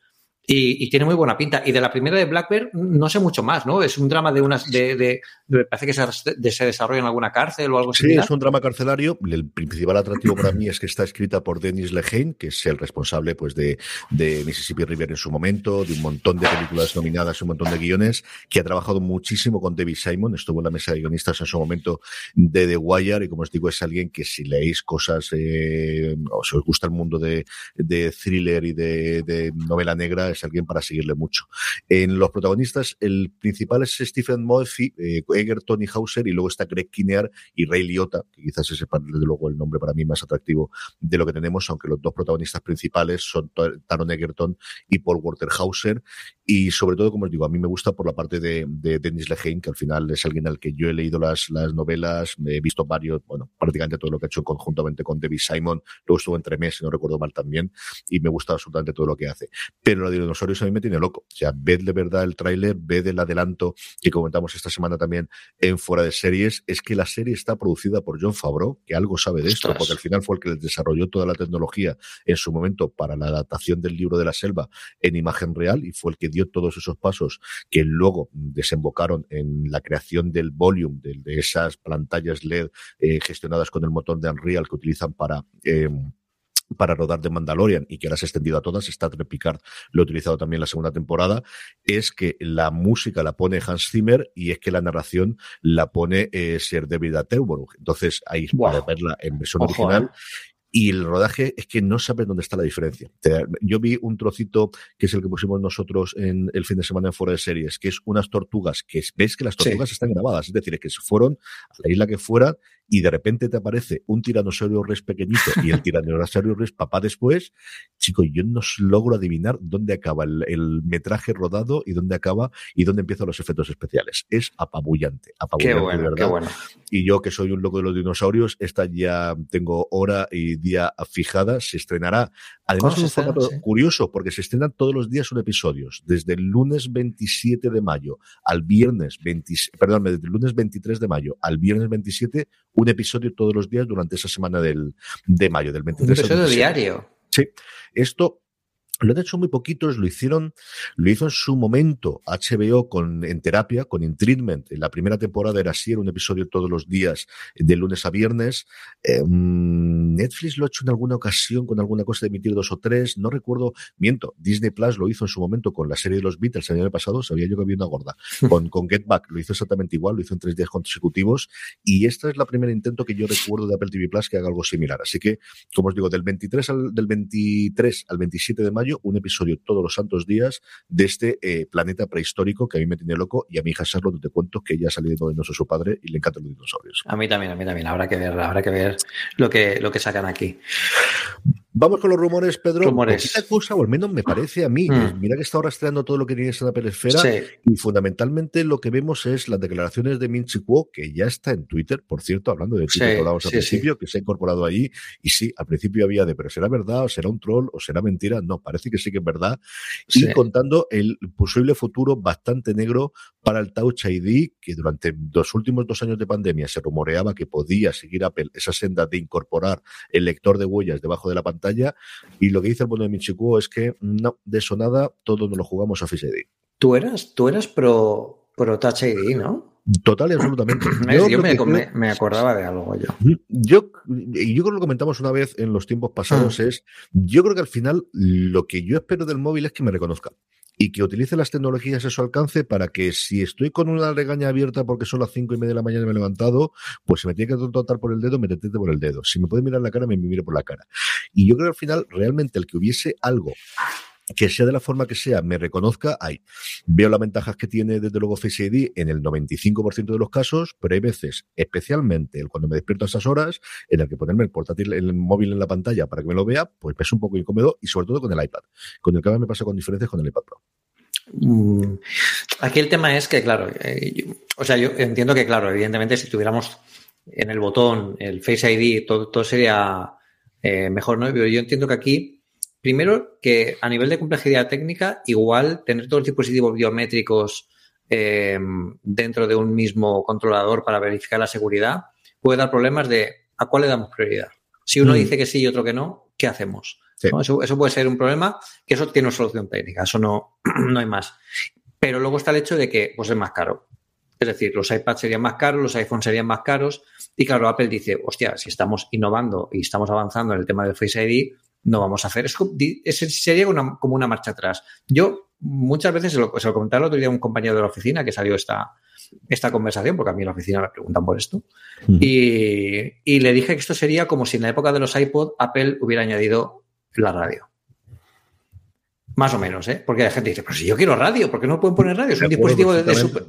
y, tiene muy buena pinta. Y de la primera de Black Bear no sé mucho más, ¿no? Es un drama de unas. De, de, parece que se, se, desarrolla en alguna cárcel o algo así. Sí, es un drama carcelario. El principal atractivo para mí es que está escrita por Dennis Lehane, que es el responsable pues, de, de Mississippi River en su momento, de un montón de películas nominadas, un montón de guiones, que ha trabajado muchísimo con David Simon. Estuvo en la mesa de guionistas en su momento de The Wire. Y como os digo, es alguien que si leéis cosas eh, o si os gusta el mundo de, de thriller y de, de novela negra, es alguien para seguirle mucho. En los protagonistas, el principal es Stephen Murphy, eh, Egerton y Hauser, y luego está Greg Kinnear y Ray Liotta, que quizás ese desde luego el nombre para mí más atractivo de lo que tenemos, aunque los dos protagonistas principales son Taron Egerton y Paul Walter Hauser, y sobre todo, como os digo, a mí me gusta por la parte de, de Dennis Lehane, que al final es alguien al que yo he leído las, las novelas, he visto varios, bueno, prácticamente todo lo que ha hecho conjuntamente con David Simon, luego estuvo entre meses, si no recuerdo mal también, y me gusta absolutamente todo lo que hace. Pero la de dinosaurios a mí me tiene loco. O sea, ved de verdad el tráiler, ved el adelanto que comentamos esta semana también en Fuera de Series, es que la serie está producida por John Favreau, que algo sabe de esto, porque al final fue el que desarrolló toda la tecnología en su momento para la adaptación del libro de la selva en imagen real y fue el que dio todos esos pasos que luego desembocaron en la creación del volume, de, de esas pantallas LED eh, gestionadas con el motor de Unreal que utilizan para... Eh, para rodar de Mandalorian y que ahora se ha extendido a todas, está Picard lo ha utilizado también la segunda temporada, es que la música la pone Hans Zimmer y es que la narración la pone eh, Sir David Attenborough. Entonces, ahí wow. para verla en versión Ojo, original. Eh. Y el rodaje es que no sabes dónde está la diferencia. Yo vi un trocito que es el que pusimos nosotros en el fin de semana en Fuera de Series, que es unas tortugas, que ves que las tortugas sí. están grabadas, es decir, que se fueron a la isla que fuera y de repente te aparece un tiranosaurio res pequeñito y el tiranosaurio res papá después, chico, yo no logro adivinar dónde acaba el, el, metraje rodado y dónde acaba y dónde empiezan los efectos especiales. Es apabullante, apabullante, qué bueno, de verdad. Qué bueno. Y yo que soy un loco de los dinosaurios, esta ya tengo hora y día fijada, se estrenará. Además, es un formato sí. curioso porque se estrenan todos los días un episodio, desde el lunes 27 de mayo al viernes 20, perdón, desde el lunes 23 de mayo al viernes 27 un episodio todos los días durante esa semana del, de mayo, del 23 Un episodio al 27. diario. Sí. Esto lo han hecho muy poquitos, lo hicieron, lo hizo en su momento HBO con, en terapia, con In Treatment. En la primera temporada era así, era un episodio todos los días, de lunes a viernes. Eh, Netflix lo ha hecho en alguna ocasión con alguna cosa de emitir dos o tres, no recuerdo, miento, Disney Plus lo hizo en su momento con la serie de los Beatles el año pasado, sabía yo que había una gorda. Con, con Get Back lo hizo exactamente igual, lo hizo en tres días consecutivos. Y esta es la primera intento que yo recuerdo de Apple TV Plus que haga algo similar. Así que, como os digo, del 23 al, del 23 al 27 de mayo, un episodio todos los santos días de este eh, planeta prehistórico que a mí me tiene loco y a mi hija Charlotte te cuento que ella ha salido de no su padre y le encantan los dinosaurios. A mí también, a mí también. Habrá que ver, habrá que ver lo que, lo que sacan aquí. Vamos con los rumores, Pedro. Rumores. cosa, o al menos me parece a mí. Mm. Mira que está ahora rastreando todo lo que tiene en Esfera sí. y fundamentalmente lo que vemos es las declaraciones de Min Kuo, que ya está en Twitter, por cierto, hablando de Twitter sí, que hablábamos sí, al principio, que se ha incorporado allí. Y sí, al principio había de, pero será verdad, o será un troll, o será mentira. No, parece que sí que es verdad. Y contando el posible futuro bastante negro para el Touch ID, que durante los últimos dos años de pandemia se rumoreaba que podía seguir Apple esa senda de incorporar el lector de huellas debajo de la pantalla. Y lo que dice el bueno de Michikuo es que no, de eso nada, todo nos lo jugamos a Face ID. Tú eras, tú eras pro, pro Touch ID, ¿no? Total y absolutamente. yo, yo me, me, me, acordaba de algo yo. Yo, yo creo que lo comentamos una vez en los tiempos pasados, ah. es, yo creo que al final lo que yo espero del móvil es que me reconozca y que utilice las tecnologías a su alcance para que si estoy con una regaña abierta porque son las cinco y media de la mañana y me he levantado, pues si me tiene que tratar por el dedo, me detente por el dedo. Si me puede mirar la cara, me mire por la cara. Y yo creo que al final, realmente, el que hubiese algo que sea de la forma que sea, me reconozca, hay. Veo las ventajas que tiene desde luego Face ID en el 95% de los casos, pero hay veces, especialmente cuando me despierto a esas horas, en el que ponerme el portátil, el móvil en la pantalla para que me lo vea, pues es un poco incómodo y sobre todo con el iPad. Con el que me pasa con diferencias con el iPad Pro. Mm, aquí el tema es que, claro, eh, o sea, yo entiendo que, claro, evidentemente si tuviéramos en el botón el Face ID, todo, todo sería eh, mejor, ¿no? Pero yo entiendo que aquí Primero, que a nivel de complejidad técnica, igual tener todos los dispositivos biométricos eh, dentro de un mismo controlador para verificar la seguridad, puede dar problemas de a cuál le damos prioridad. Si uno mm. dice que sí y otro que no, ¿qué hacemos? Eso, eso, puede ser un problema, que eso tiene una solución técnica, eso no, no hay más. Pero luego está el hecho de que pues, es más caro. Es decir, los iPads serían más caros, los iPhones serían más caros. Y claro, Apple dice, hostia, si estamos innovando y estamos avanzando en el tema del Face ID, no vamos a hacer. Es, sería como una marcha atrás. Yo muchas veces se lo, se lo comentaba el otro día a un compañero de la oficina que salió esta, esta conversación, porque a mí en la oficina me preguntan por esto, y, y, le dije que esto sería como si en la época de los iPod Apple hubiera añadido la radio. Más o menos, ¿eh? Porque la gente dice, pero si yo quiero radio, ¿por qué no pueden poner radio? Es un dispositivo de, super...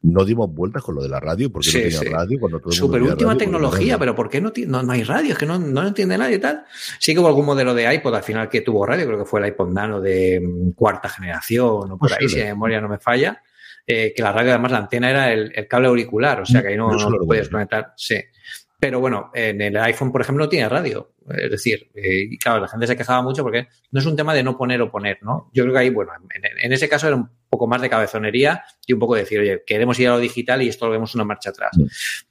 No dimos vueltas con lo de la radio, porque no tenía radio cuando todo Super última tecnología, pero ¿por qué no, no, hay radio? Es que no, no entiende nadie y tal. Sí que hubo algún modelo de iPod al final que tuvo radio, creo que fue el iPod Nano de mm, cuarta generación o por ahí, si la memoria no me falla. Eh, que la radio, además, la antena era el, cable auricular, o sea que ahí no, no, puedes conectar. Sí. Pero bueno, en el iPhone, por ejemplo, no tiene radio. Es decir, eh, claro, la gente se quejaba mucho porque no es un tema de no poner o poner, ¿no? Yo creo que ahí, bueno, en, ese caso era un poco más de cabezonería y un poco de decir, oye, queremos ir a lo digital y esto lo vemos una marcha atrás.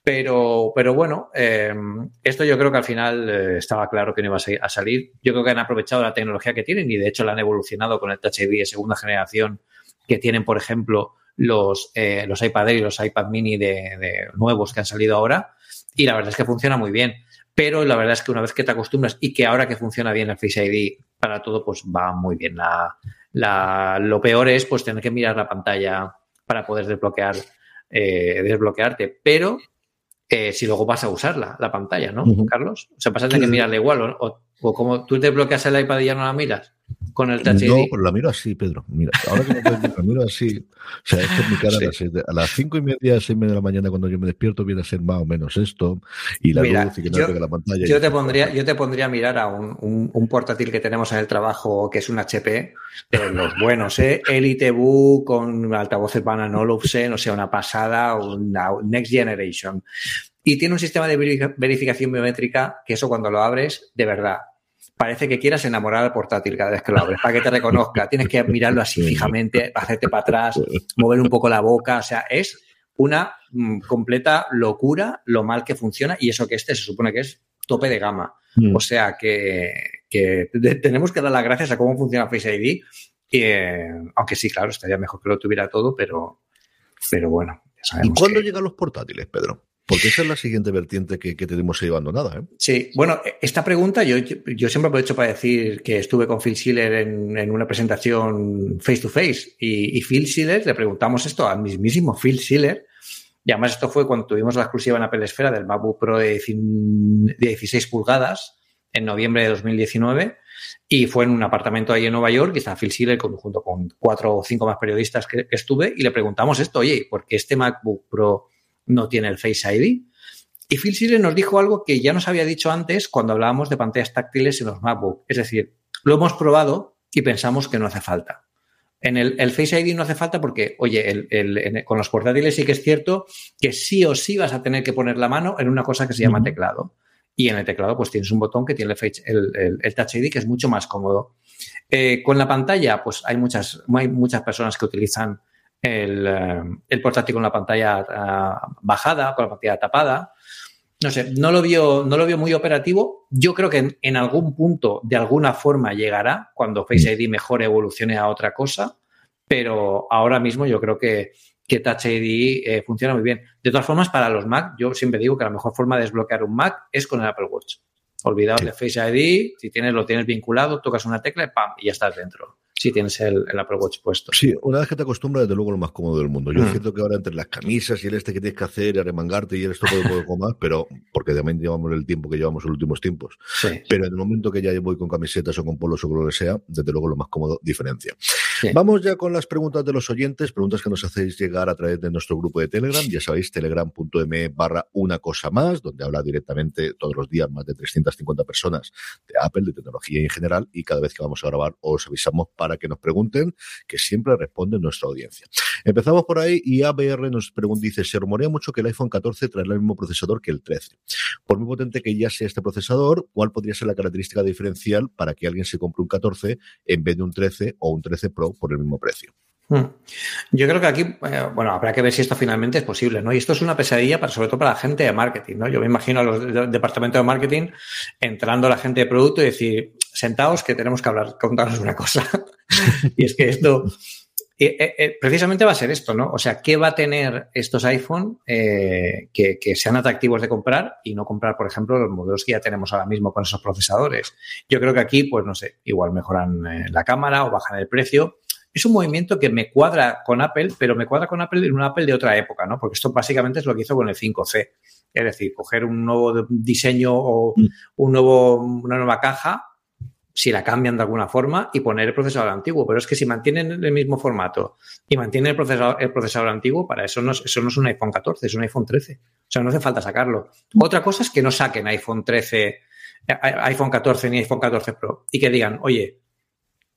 Pero, pero bueno, em, esto yo creo que al final eh, estaba claro que no iba a, salir. Yo creo que han aprovechado la tecnología que tienen y de hecho la han evolucionado con el Touch ID de segunda generación que tienen, por ejemplo, los, eh, los iPad Air y los iPad mini de nuevos que han salido ahora y la verdad es que funciona muy bien. Pero la verdad es que una vez que te acostumbras y que ahora que funciona bien el Face ID para todo, pues va muy bien. La, lo peor es pues tener que mirar la pantalla para poder desbloquear, eh, desbloquearte. Pero eh, si luego vas a usarla, la pantalla, ¿no, Carlos? O sea, pasa a tener que mirarla igual. O, o, como tú te bloqueas el iPad y ya no la miras con el Touch No, pero la miro así, Pedro. Mira, ahora que no la miro así. O sea, esto es mi cara a, las cinco y media, seis y media de la mañana cuando yo me despierto viene a ser más o menos esto. Y la luz y que no yo, la pantalla. Yo te, pondría, yo te pondría a mirar a un, un, portátil que tenemos en el trabajo que es un HP, de los buenos, ¿eh? Elite Book con altavoces Bang Olufsen, o sea, una pasada, una Next Generation. Y tiene un sistema de verificación biométrica que eso cuando lo abres, de verdad, parece que quieras enamorar al portátil cada vez que lo abres, para que te reconozca. Tienes que mirarlo así fijamente, hacerte para atrás, mover un poco la boca. O sea, es una mm, completa locura lo mal que funciona y eso que este se supone que es tope de gama. Mm. O sea que, tenemos que dar las gracias a cómo funciona Face ID. Eh, aunque sí, claro, estaría mejor que lo tuviera todo, pero, pero bueno. ¿Y cuándo llegan los portátiles, Pedro? Porque esa es la siguiente vertiente que, tenemos ahí abandonada. ¿eh? Sí, bueno, esta pregunta yo, yo siempre aprovecho para decir que estuve con Phil Schiller en, una presentación face to face y, Phil Schiller, le preguntamos esto al mismísimo Phil Schiller, y además esto fue cuando tuvimos la exclusiva en Apple Esfera del MacBook Pro de 16 pulgadas en noviembre de 2019 y fue en un apartamento ahí en Nueva York y estaba Phil Schiller junto con cuatro o cinco más periodistas que, que estuve y le preguntamos esto, oye, ¿por qué este MacBook Pro no tiene el Face ID. Y Phil Schiller nos dijo algo que ya nos había dicho antes cuando hablábamos de pantallas táctiles en los MacBook. Es decir, lo hemos probado y pensamos que no hace falta. En el, Face ID no hace falta porque, oye, con los portátiles sí que es cierto que sí o sí vas a tener que poner la mano en una cosa que se llama teclado. Y en el teclado, pues tienes un botón que tiene el, el Touch ID, que es mucho más cómodo. Eh, con la pantalla, pues hay muchas, hay muchas personas que utilizan eh, el, portátil con la pantalla ah, bajada, con la pantalla tapada. No sé, no lo vio, no lo vio muy operativo. Yo creo que en, algún punto, de alguna forma, llegará cuando Face ID mejor evolucione a otra cosa, pero ahora mismo yo creo que, que Touch ID eh, funciona muy bien. De todas formas, para los Mac, yo siempre digo que la mejor forma de desbloquear un Mac es con el Apple Watch. Olvidaos de Face ID, si tienes, lo tienes vinculado, tocas una tecla y ¡pam! y ya estás dentro si tienes el, Apple Watch puesto. Sí, una vez que te acostumbras, desde luego lo más cómodo del mundo. Yo mm. siento que ahora entre las camisas y el este que tienes que hacer, y arremangarte y el esto puede poco más, pero porque también llevamos el tiempo que llevamos en los últimos tiempos. Pero en el momento que ya voy con camisetas o con polos o lo que sea, desde luego lo más cómodo diferencia. Vamos ya con las preguntas de los oyentes, preguntas que nos hacéis llegar a través de nuestro grupo de Telegram. Ya sabéis, telegram.me barra una cosa más, donde habla directamente todos los días más de 350 personas de Apple, de tecnología en general, y cada vez que vamos a grabar os avisamos para que nos pregunten, que siempre responde nuestra audiencia. Empezamos por ahí y ABR nos pregunta, dice, se rumorea mucho que el iPhone 14 traerá el mismo procesador que el 13. Por muy potente que ya sea este procesador, ¿cuál podría ser la característica diferencial para que alguien se compre un 14 en vez de un 13 o un 13 Pro por el mismo precio? Hmm. Yo creo que aquí, eh, bueno, habrá que ver si esto finalmente es posible, ¿no? Y esto es una pesadilla, para, sobre todo para la gente de marketing, ¿no? Yo me imagino a los departamentos de marketing entrando a la gente de producto y decir, sentaos que tenemos que hablar, contaros una cosa. y es que esto, eh, eh, precisamente va a ser esto, ¿no? O sea, ¿qué va a tener estos iPhone que, que, sean atractivos de comprar y no comprar, por ejemplo, los modelos que ya tenemos ahora mismo con esos procesadores? Yo creo que aquí, pues no sé, igual mejoran la cámara o bajan el precio es un movimiento que me cuadra con Apple, pero me cuadra con Apple en un Apple de otra época, ¿no? Porque esto básicamente es lo que hizo con el 5C. Es decir, coger un nuevo diseño o mm. un nuevo, una nueva caja, si la cambian de alguna forma, y poner el procesador antiguo. Pero es que si mantienen el mismo formato y mantienen el procesador, el procesador antiguo, para eso no, eso no es un iPhone 14, es un iPhone 13. O sea, no hace falta sacarlo. Otra cosa es que no saquen iPhone 13, eh, iPhone 14 ni iPhone 14 Pro y que digan, oye,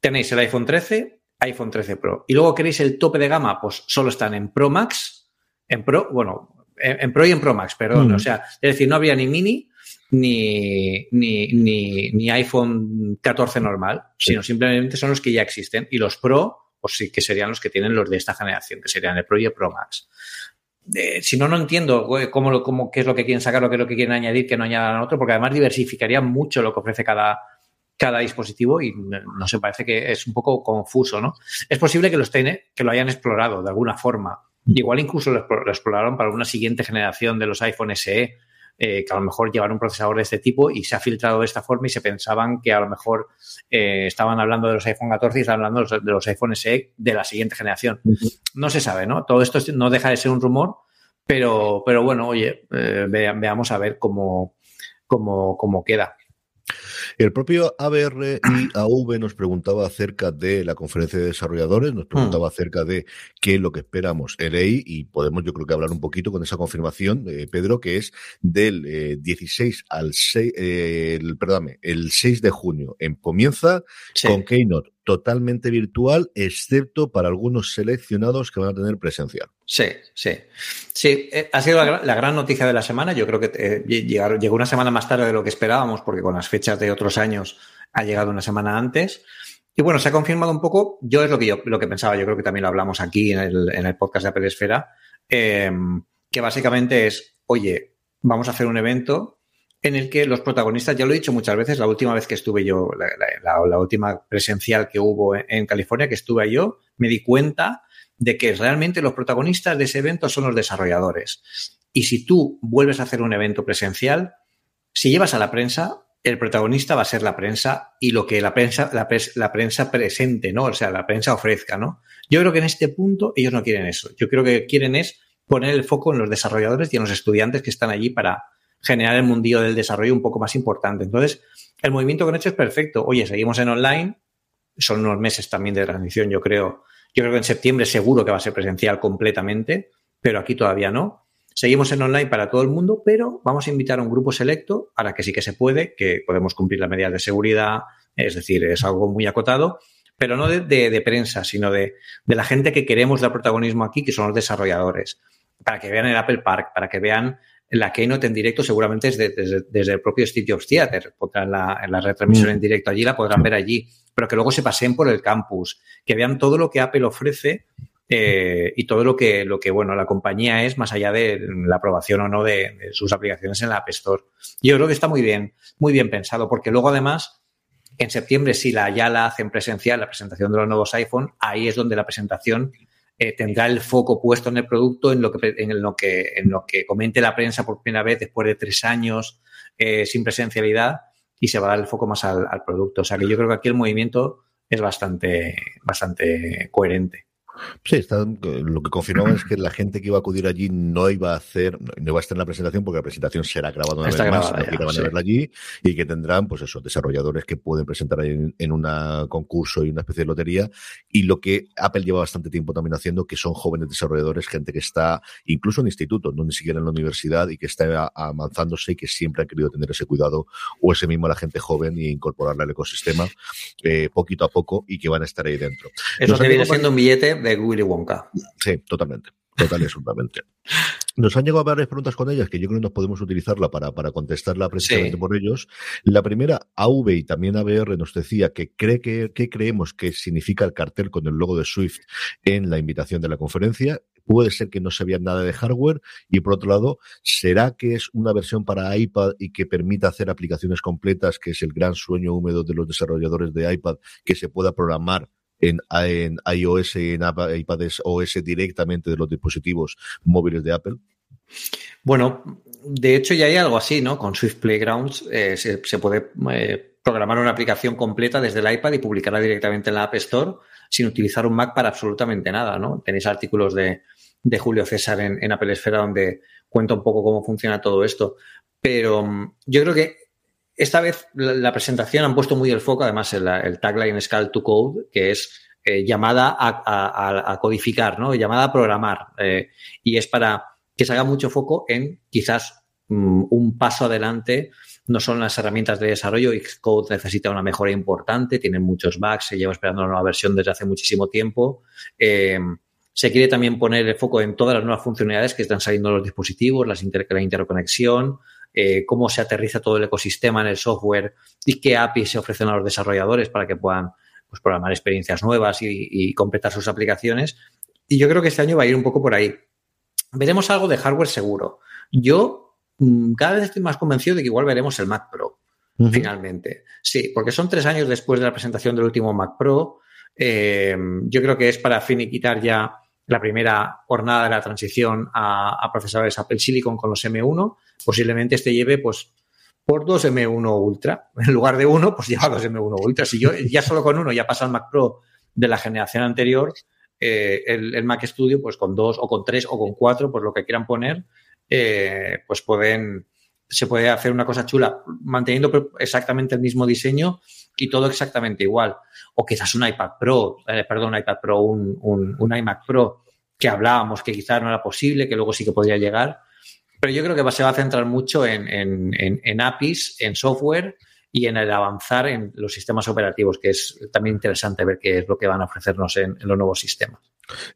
tenéis el iPhone 13, iPhone 13 Pro. Y luego queréis el tope de gama, pues solo están en Pro Max, en Pro, bueno, en, Pro y en Pro Max, perdón. Mm. O sea, es decir, no habría ni mini ni, ni, ni, iPhone 14 normal, sino simplemente son los que ya existen. Y los Pro, pues sí que serían los que tienen los de esta generación, que serían el Pro y el Pro Max. si no, no entiendo cómo, cómo, qué es lo que quieren sacar o qué es lo que quieren añadir, que no añadan otro, porque además diversificaría mucho lo que ofrece cada, cada dispositivo y no sé, parece que es un poco confuso, ¿no? Es posible que los tiene, que lo hayan explorado de alguna forma. Igual incluso lo, exploraron para una siguiente generación de los iPhone SE, eh, que a lo mejor llevan un procesador de este tipo y se ha filtrado de esta forma y se pensaban que a lo mejor eh, estaban hablando de los iPhone 14 y estaban hablando de los, iPhone SE de la siguiente generación. No se sabe, ¿no? Todo esto no deja de ser un rumor, pero, pero bueno, oye, eh, veamos a ver cómo, cómo, cómo queda. El propio ABR y AV nos preguntaba acerca de la conferencia de desarrolladores, nos preguntaba hmm. acerca de qué es lo que esperamos EI y podemos yo creo que hablar un poquito con esa confirmación, eh, Pedro, que es del 16 eh, al 6, eh, el, perdóname, el 6 de junio. En comienza con Keynote totalmente virtual, excepto para algunos seleccionados que van a tener presencial. Sí, sí. Sí, eh, ha sido la, gran noticia de la semana. Yo creo que eh, llegó una semana más tarde de lo que esperábamos, porque con las fechas de otros años ha llegado una semana antes. Y bueno, se ha confirmado un poco, yo es lo que yo lo que pensaba, yo creo que también lo hablamos aquí en el, podcast de Apple Esfera, em, que básicamente es, oye, vamos a hacer un evento en el que los protagonistas, ya lo he dicho muchas veces, la última vez que estuve yo, la, última presencial que hubo en, California, que estuve yo, me di cuenta de que realmente los protagonistas de ese evento son los desarrolladores. Y si tú vuelves a hacer un evento presencial, si llevas a la prensa, el protagonista va a ser la prensa y lo que la prensa, la, la, prensa presente, ¿no? O sea, la prensa ofrezca, ¿no? Yo creo que en este punto ellos no quieren eso. Yo creo que quieren es poner el foco en los desarrolladores y en los estudiantes que están allí para, generar el mundillo del desarrollo un poco más importante. Entonces, el movimiento que han hecho es perfecto. Oye, seguimos en online, son unos meses también de transición, yo creo. Yo creo que en septiembre seguro que va a ser presencial completamente, pero aquí todavía no. Seguimos en online para todo el mundo, pero vamos a invitar a un grupo selecto, para que sí que se puede, que podemos cumplir las medidas de seguridad, es decir, es algo muy acotado, pero no de, prensa, sino de, de, la gente que queremos dar protagonismo aquí, que son los desarrolladores, para que vean el Apple Park, para que vean la Keynote en directo seguramente es desde, el propio Steve Jobs Theater. en la retransmisión mm. en directo allí la podrán ver allí, pero que luego se pasen por el campus, que vean todo lo que Apple ofrece eh, y todo lo que, lo que, bueno, la compañía es más allá de la aprobación o no de, sus aplicaciones en la App Store. Yo creo que está muy bien, muy bien pensado, porque luego además, en septiembre, si la, ya la hacen presencial, la presentación de los nuevos iPhone, ahí es donde la presentación eh, tendrá el foco puesto en el producto, en lo, que, en, lo que, en lo que comente la prensa por primera vez después de tres años eh, sin presencialidad y se va a dar el foco más al, al, producto. O sea que yo creo que aquí el movimiento es bastante, bastante coherente. Sí, está, lo que confirmaba es que la gente que iba a acudir allí no iba a hacer, no iba a estar en la presentación porque la presentación será grabada una vez más, que van a verla allí y que tendrán, pues eso, desarrolladores que pueden presentar en, en un concurso y una especie de lotería y lo que Apple lleva bastante tiempo también haciendo, que son jóvenes desarrolladores, gente que está incluso en institutos, no ni siquiera en la universidad y que está avanzándose y que siempre han querido tener ese cuidado o ese mismo a la gente joven y incorporarla al ecosistema eh, poquito a poco y que van a estar ahí dentro. Eso que viene siendo un billete de Willy Wonka. Sí, totalmente. Total y absolutamente. Nos han llegado varias preguntas con ellas que yo creo que nos podemos utilizarla para, para contestarla precisamente por ellos. La primera, AV y también ABR nos decía que cree que, que creemos que significa el cartel con el logo de Swift en la invitación de la conferencia. Puede ser que no se vea nada de hardware y por otro lado, ¿será que es una versión para iPad y que permita hacer aplicaciones completas, que es el gran sueño húmedo de los desarrolladores de iPad, que se pueda programar en, en iOS y en iPadOS OS directamente de los dispositivos móviles de Apple? Bueno, de hecho ya hay algo así, ¿no? Con Swift Playgrounds eh, se, puede eh, programar una aplicación completa desde el iPad y publicarla directamente en la App Store sin utilizar un Mac para absolutamente nada, ¿no? Tenéis artículos de, Julio César en, Apple Esfera donde cuenta un poco cómo funciona todo esto. Pero mm, yo creo que esta vez la, presentación han puesto muy el foco, además el, el tagline es Call to Code, que es eh, llamada a, codificar, ¿no? Llamada a programar. Eh, y es para que se haga mucho foco en quizás mm, un paso adelante. No son las herramientas de desarrollo. Xcode necesita una mejora importante, tiene muchos bugs, se lleva esperando una nueva versión desde hace muchísimo tiempo. Eh, se quiere también poner el foco en todas las nuevas funcionalidades que están saliendo en los dispositivos, las la interconexión, eh, cómo se aterriza todo el ecosistema en el software y qué APIs se ofrecen a los desarrolladores para que puedan pues, programar experiencias nuevas y, completar sus aplicaciones. Y yo creo que este año va a ir un poco por ahí. Veremos algo de hardware seguro. Yo mm, cada vez estoy más convencido de que igual veremos el Mac Pro, finalmente. Sí, porque son tres años después de la presentación del último Mac Pro. Eh, yo creo que es para finiquitar ya la primera jornada de la transición a, procesadores Apple Silicon con los M1, posiblemente este lleve pues por dos M1 Ultra. En lugar de uno, pues lleva dos M1 Ultra. Si yo ya solo con uno ya pasa el Mac Pro de la generación anterior, eh, el, Mac Studio, pues con dos o con tres o con cuatro, pues lo que quieran poner, eh, pues pueden, se puede hacer una cosa chula, manteniendo exactamente el mismo diseño y todo exactamente igual. O quizás un iPad Pro, eh, perdón, un iPad Pro, un, un, iMac Pro, que hablábamos que quizás no era posible, que luego sí que podría llegar. Pero yo creo que se va a centrar mucho en, en, APIs, en software y en el avanzar en los sistemas operativos, que es también interesante ver qué es lo que van a ofrecernos en los nuevos sistemas.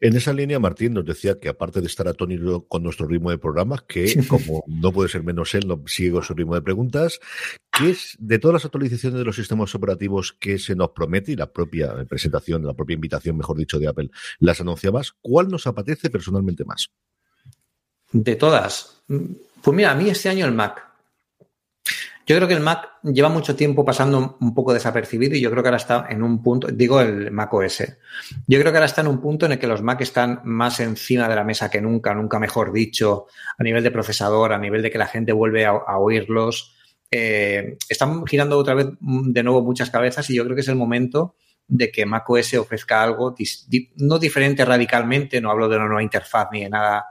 En esa línea, Martín nos decía que aparte de estar atónito con nuestro ritmo de programas, que como no puede ser menos él, no sigue con su ritmo de preguntas, ¿qué es de todas las actualizaciones de los sistemas operativos que se nos promete y la propia presentación, la propia invitación, mejor dicho, de Apple, las anunciabas, cuál nos apetece personalmente más? De todas. Pues mira, a mí este año el Mac. Yo creo que el Mac lleva mucho tiempo pasando un poco desapercibido y yo creo que ahora está en un punto, digo el Mac OS, yo creo que ahora está en un punto en el que los Mac están más encima de la mesa que nunca, nunca mejor dicho, a nivel de procesador, a nivel de que la gente vuelve a, oírlos. Eh, están girando otra vez de nuevo muchas cabezas y yo creo que es el momento de que Mac OS ofrezca algo no diferente radicalmente, no hablo de una nueva interfaz ni de nada,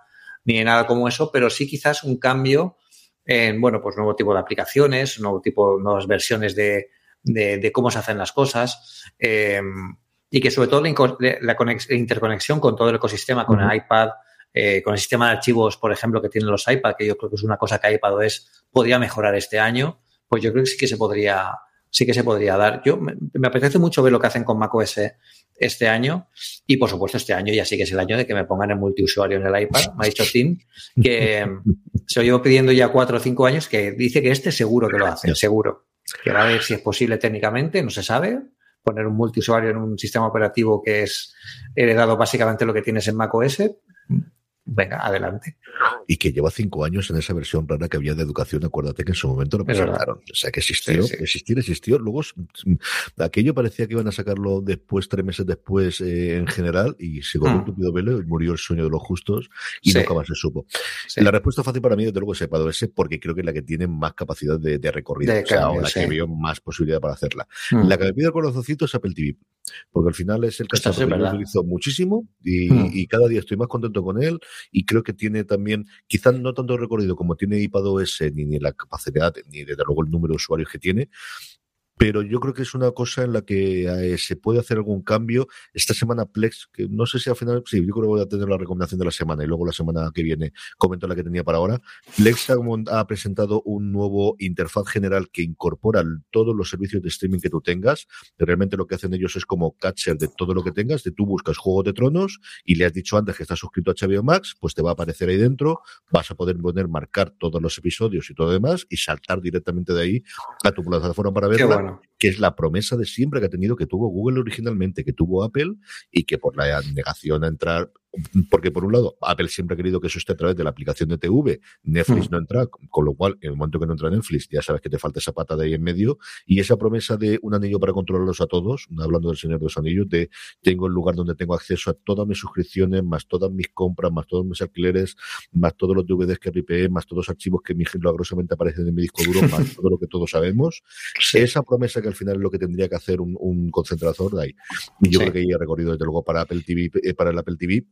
ni de nada como eso, pero sí quizás un cambio en, bueno, pues nuevo tipo de aplicaciones, nuevo tipo, nuevas versiones de, de, cómo se hacen las cosas. Em, y que sobre todo la, interconexión con todo el ecosistema, con el iPad, eh, con el sistema de archivos, por ejemplo, que tienen los iPad, que yo creo que es una cosa que iPadOS podría mejorar este año, pues yo creo que sí que se podría, sí que se podría dar. Yo me, me apetece mucho ver lo que hacen con macOS este año. Y por supuesto, este año ya sí que es el año de que me pongan el multiusuario en el iPad. Me ha dicho Tim que se lo llevo pidiendo ya cuatro o cinco años que dice que este seguro que lo hace, seguro. Que va a ver si es posible técnicamente, no se sabe. Poner un multiusuario en un sistema operativo que es heredado básicamente lo que tienes en macOS. Venga, adelante y que lleva cinco años en esa versión rara que había de educación. Acuérdate que en su momento lo presentaron. O sea, que existió, existir, existió. Luego, mm, aquello parecía que iban a sacarlo después, tres meses después, eh, en general, y se corrió un mm. tupido velo y murió el sueño de los justos y nunca más se supo. La respuesta fácil para mí, desde luego, es ese, porque creo que es la que tiene más capacidad de, recorrido. o sea, la que veo más posibilidad para hacerla. Mm. La que me pide el corazoncito es Apple TV, porque al final es el caso que yo utilizo muchísimo y, y cada día estoy más contento con él y creo que tiene también quizás no tanto recorrido como tiene iPadOS, ni, ni la capacidad, ni desde luego el número de usuarios que tiene, pero yo creo que es una cosa en la que eh, se puede hacer algún cambio. Esta semana Plex, que no sé si al final, sí, yo creo que voy a tener la recomendación de la semana y luego la semana que viene comento la que tenía para ahora. Plex ha, presentado un nuevo interfaz general que incorpora todos los servicios de streaming que tú tengas. Realmente lo que hacen ellos es como catcher de todo lo que tengas, de tú buscas Juego de Tronos y le has dicho antes que estás suscrito a HBO Max, pues te va a aparecer ahí dentro, vas a poder poner, marcar todos los episodios y todo demás y saltar directamente de ahí a tu plataforma para verla, know. Que es la promesa de siempre que ha tenido, que tuvo Google originalmente, que tuvo Apple y que por la negación a entrar porque por un lado, Apple siempre ha querido que eso esté a través de la aplicación de TV, Netflix mm. no entra, con lo cual, en el momento que no entra Netflix, ya sabes que te falta esa pata de ahí en medio, y esa promesa de un anillo para controlarlos a todos, hablando del Señor de los Anillos, de tengo el lugar donde tengo acceso a todas mis suscripciones, más todas mis compras, más todos mis alquileres, más todos los DVDs que RIPE, más todos los archivos que milagrosamente aparecen en mi disco duro, más todo lo que todos sabemos. Esa promesa que al final es lo que tendría que hacer un, concentrador de ahí. Y yo creo que ya recorrido desde luego para Apple TV, eh, para el Apple TV,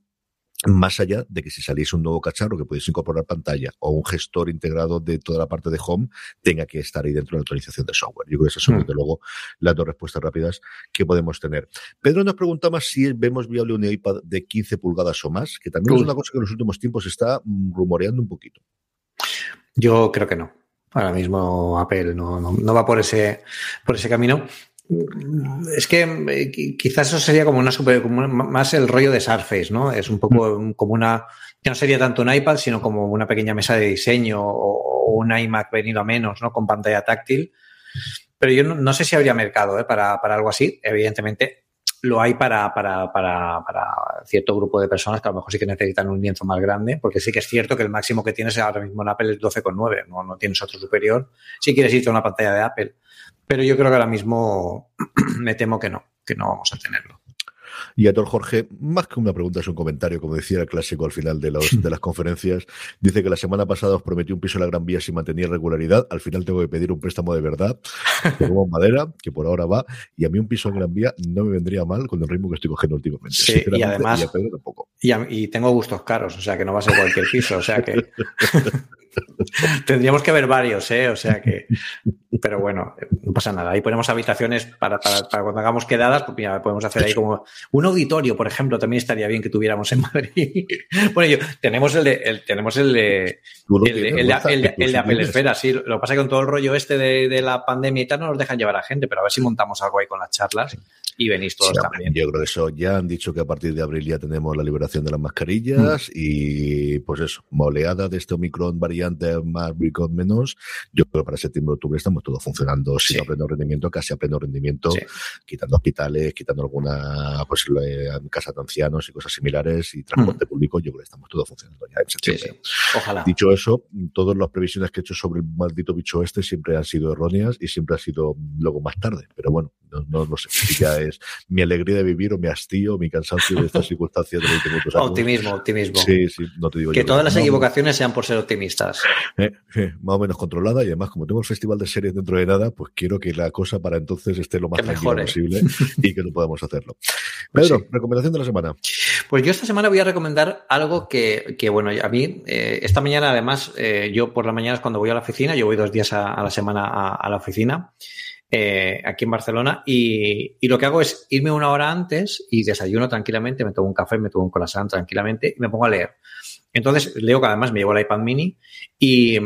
más allá de que si saliese un nuevo cacharro que pudiese incorporar pantalla o un gestor integrado de toda la parte de home, tenga que estar ahí dentro de la actualización de software. Yo creo que esas son, hmm. desde luego, las dos respuestas rápidas que podemos tener. Pedro nos preguntaba si vemos viable un iPad de 15 pulgadas o más, que también es una cosa que en los últimos tiempos se está rumoreando un poquito. Yo creo que no. Ahora mismo Apple no, no, va por ese, por ese camino. Es que eh, quizás eso sería como una super, más el rollo de Surface, ¿no? Es un poco mm. como una, que no sería tanto un iPad, sino como una pequeña mesa de diseño o, un iMac venido a menos, ¿no? Con pantalla táctil. Pero yo no, sé si habría mercado ¿eh? para, algo así. Evidentemente lo hay para, para, para, cierto grupo de personas que a lo mejor sí que necesitan un lienzo más grande, porque sí que es cierto que el máximo que tienes ahora mismo en Apple es 12,9, no, no tienes otro superior. Si quieres irte a una pantalla de Apple. Pero yo creo que ahora mismo me temo que no, que no vamos a tenerlo. Y a Tor Jorge, más que una pregunta, es un comentario, como decía el clásico al final de, los, de las conferencias. Dice que la semana pasada os prometí un piso en la Gran Vía si mantenía regularidad. Al final tengo que pedir un préstamo de verdad, como madera, que por ahora va. Y a mí un piso en Gran Vía no me vendría mal con el ritmo que estoy cogiendo últimamente. Sí, y además. Y, y, tengo gustos caros, o sea que no va a ser cualquier piso, o sea que. Tendríamos que ver varios, ¿eh? O sea que. Pero bueno, no pasa nada. Ahí ponemos habitaciones para, para, cuando hagamos quedadas, pues podemos hacer ahí como un auditorio, por ejemplo, también estaría bien que tuviéramos en Madrid. bueno, yo, tenemos el de, tenemos el de, el, de, Apple Esfera, sí. Lo que pasa es que con todo el rollo este de, la pandemia y tal no nos dejan llevar a gente, pero a ver si montamos algo ahí con las charlas y venís todos también. Yo creo que eso ya han dicho que a partir de abril ya tenemos la liberación de las mascarillas mm. y pues eso, moleada de este Omicron variante más Omicron menos. Yo creo que para septiembre, octubre estamos todos funcionando sin a pleno rendimiento, casi a pleno rendimiento, quitando hospitales, quitando alguna pues casas de ancianos y cosas similares y transporte mm. público. Yo creo que estamos todos funcionando ya en septiembre. Ojalá. Dicho eso, todas las previsiones que he hecho sobre el maldito bicho este siempre han sido erróneas y siempre ha sido luego más tarde. Pero bueno, no, no, sé si ya es mi alegría de vivir o mi hastío, mi cansancio de estas circunstancias de los últimos años. Optimismo, optimismo. Sí, sí, no te digo Que todas las equivocaciones sean por ser optimistas. Eh, eh, más o menos controlada y además, como tengo el festival de series dentro de nada, pues quiero que la cosa para entonces esté lo más tranquila posible y que no podamos hacerlo. Pues Pedro, recomendación de la semana. Pues yo esta semana voy a recomendar algo que, que bueno, a mí, eh, esta mañana además, yo por la mañana es cuando voy a la oficina, yo voy dos días a, la semana a la oficina. Eh, aquí en Barcelona y, lo que hago es irme una hora antes y desayuno tranquilamente, me tomo un café, me tomo un croissant tranquilamente y me pongo a leer. Entonces leo que además me llevo el iPad mini y,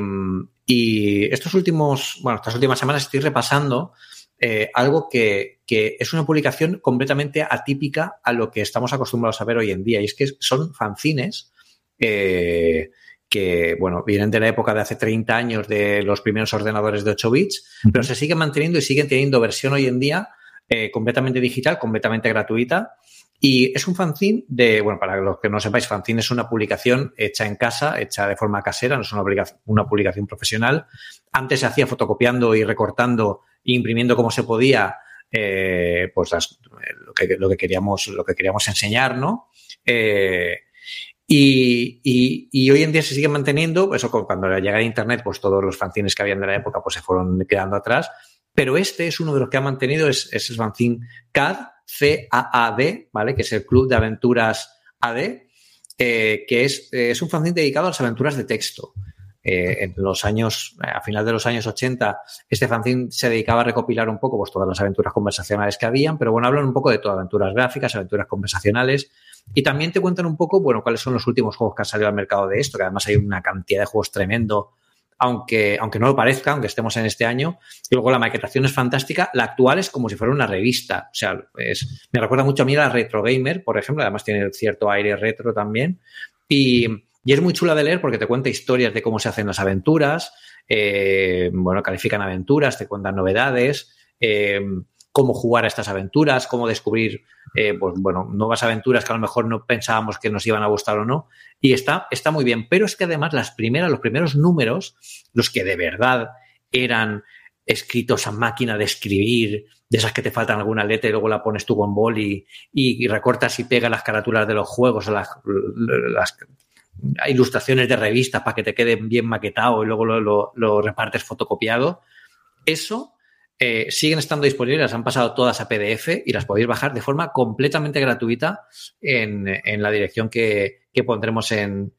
estos últimos, bueno, estas últimas semanas estoy repasando eh, algo que, es una publicación completamente atípica a lo que estamos acostumbrados a ver hoy en día y es que son fanzines. Eh, que, bueno, vienen de la época de hace 30 años de los primeros ordenadores de 8 bits, pero se siguen manteniendo y siguen teniendo versión hoy en día eh, completamente digital, completamente gratuita. Y es un fanzine de, bueno, para los que no sepáis, fanzine es una publicación hecha en casa, hecha de forma casera, no es una, una publicación profesional. Antes se hacía fotocopiando y recortando e imprimiendo como se podía, eh, pues lo, que, lo, que, queríamos, lo que queríamos enseñar, ¿no? Eh, y, hoy en día se sigue manteniendo, eso cuando llega Internet, pues todos los fanzines que habían de la época pues se fueron quedando atrás, pero este es uno de los que ha mantenido, es, es el fanzine CAD, C-A-A-D, ¿vale? Que es el Club de Aventuras AD, eh, que es, es un fanzine dedicado a las aventuras de texto. eh, en los años, a final de los años 80, este fanzine se dedicaba a recopilar un poco pues, todas las aventuras conversacionales que habían, pero bueno, hablan un poco de todas, aventuras gráficas, aventuras conversacionales, y también te cuentan un poco, bueno, cuáles son los últimos juegos que han salido al mercado de esto, que además hay una cantidad de juegos tremendo aunque, aunque no lo parezca, aunque estemos en este año. Y luego la maquetación es fantástica. La actual es como si fuera una revista. O sea, es, me recuerda mucho a mí a la Retro Gamer, por ejemplo. Además tiene cierto aire retro también. Y, y es muy chula de leer porque te cuenta historias de cómo se hacen las aventuras. Eh, bueno, califican aventuras, te cuentan novedades. Eh, cómo jugar a estas aventuras, cómo descubrir, eh, pues bueno, nuevas aventuras que a lo mejor no pensábamos que nos iban a gustar o no. Y está, está muy bien. Pero es que además las primeras, los primeros números, los que de verdad eran escritos a máquina de escribir, de esas que te faltan alguna letra y luego la pones tú con boli y, recortas y pegas las carátulas de los juegos, las, las ilustraciones de revistas para que te queden bien maquetado y luego lo repartes fotocopiado. Eso eh, siguen estando disponibles, las han pasado todas a PDF y las podéis bajar de forma completamente gratuita en, la dirección que, pondremos en,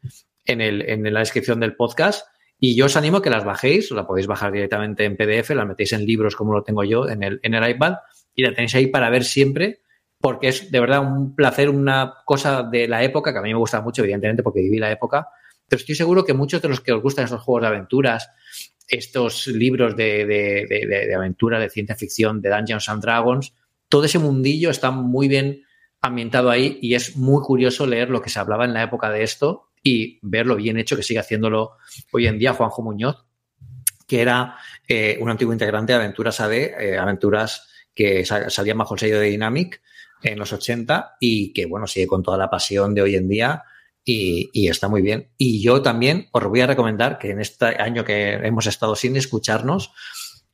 la descripción del podcast. Y yo os animo a que las bajéis, la podéis bajar directamente en PDF, la metéis en libros como lo tengo yo en el, en el iPad y la tenéis ahí para ver siempre, porque es de verdad un placer, una cosa de la época que a mí me gusta mucho, evidentemente, porque viví la época. Pero estoy seguro que muchos de los que os gustan estos juegos de aventuras, estos libros de, de, de, aventura, de ciencia ficción, de Dungeons and Dragons, todo ese mundillo está muy bien ambientado ahí y es muy curioso leer lo que se hablaba en la época de esto y ver lo bien hecho que sigue haciéndolo hoy en día Juanjo Muñoz, que era eh, un antiguo integrante de Aventuras AD, eh, aventuras que salían bajo el sello de Dynamic en los 80 y que, bueno, sigue con toda la pasión de hoy en día y, está muy bien. Y yo también os voy a recomendar que en este año que hemos estado sin escucharnos,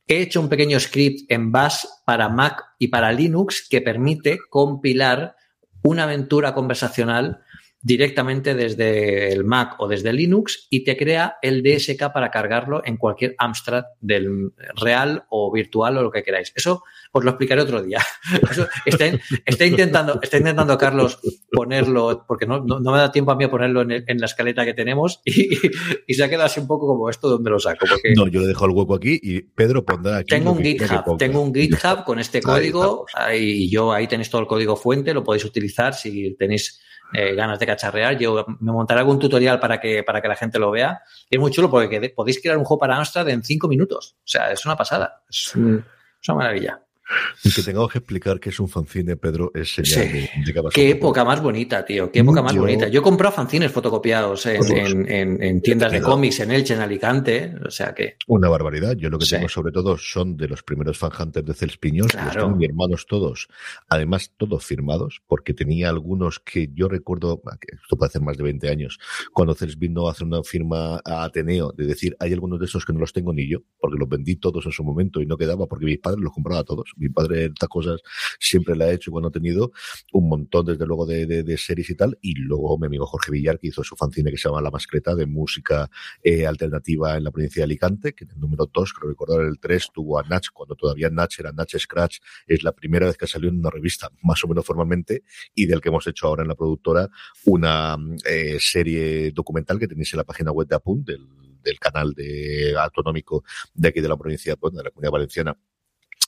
he hecho un pequeño script en Bash para Mac y para Linux que permite compilar una aventura conversacional directamente desde el Mac o desde Linux y te crea el DSK para cargarlo en cualquier Amstrad del real o virtual o lo que queráis. Eso os lo explicaré otro día. está, intentando, está intentando Carlos ponerlo, porque no, no, me da tiempo a mí a ponerlo en, la escaleta que tenemos y, y, se ha quedado así un poco como esto donde lo saco. Porque no, yo le dejo el hueco aquí y Pedro pondrá aquí. Tengo un GitHub, tengo un GitHub con este código y yo ahí tenéis todo el código fuente, lo podéis utilizar si tenéis eh, ganas de cacharrear. Yo me montaré algún tutorial para que, para que la gente lo vea. es muy chulo porque podéis crear un juego para Amstrad en cinco minutos. O sea, es una pasada. Es, es una maravilla. Y que tengamos que explicar que es un fanzine, Pedro, es señal de, Qué época más bonita, tío. Qué época más bonita. Yo he comprado fanzines fotocopiados en, tiendas de cómics, en Elche, en Alicante. O sea que. Una barbaridad. Yo lo que tengo sobre todo son de los primeros fanhunters de Cels Piños. Claro. Los mis hermanos todos. Además, todos firmados, porque tenía algunos que yo recuerdo, esto puede hacer más de 20 años, cuando Cels vino a hacer una firma a Ateneo, de decir, hay algunos de esos que no los tengo ni yo, porque los vendí todos en su momento y no quedaba, porque mis padres los compraba todos mi padre estas cosas siempre la ha hecho cuando ha tenido un montón, desde luego, de, series y tal. Y luego mi amigo Jorge Villar, que hizo su fanzine que se llama La Mascreta, de música eh, alternativa en la provincia de Alicante, que en el número 2, creo recordar el 3, tuvo a Natch, cuando todavía Natch era Natch Scratch, es la primera vez que salió en una revista, más o menos formalmente, y del que hemos hecho ahora en la productora una eh, serie documental que tenéis en la página web de Apunt, del, canal de autonómico de aquí de la provincia, bueno, de la comunidad valenciana,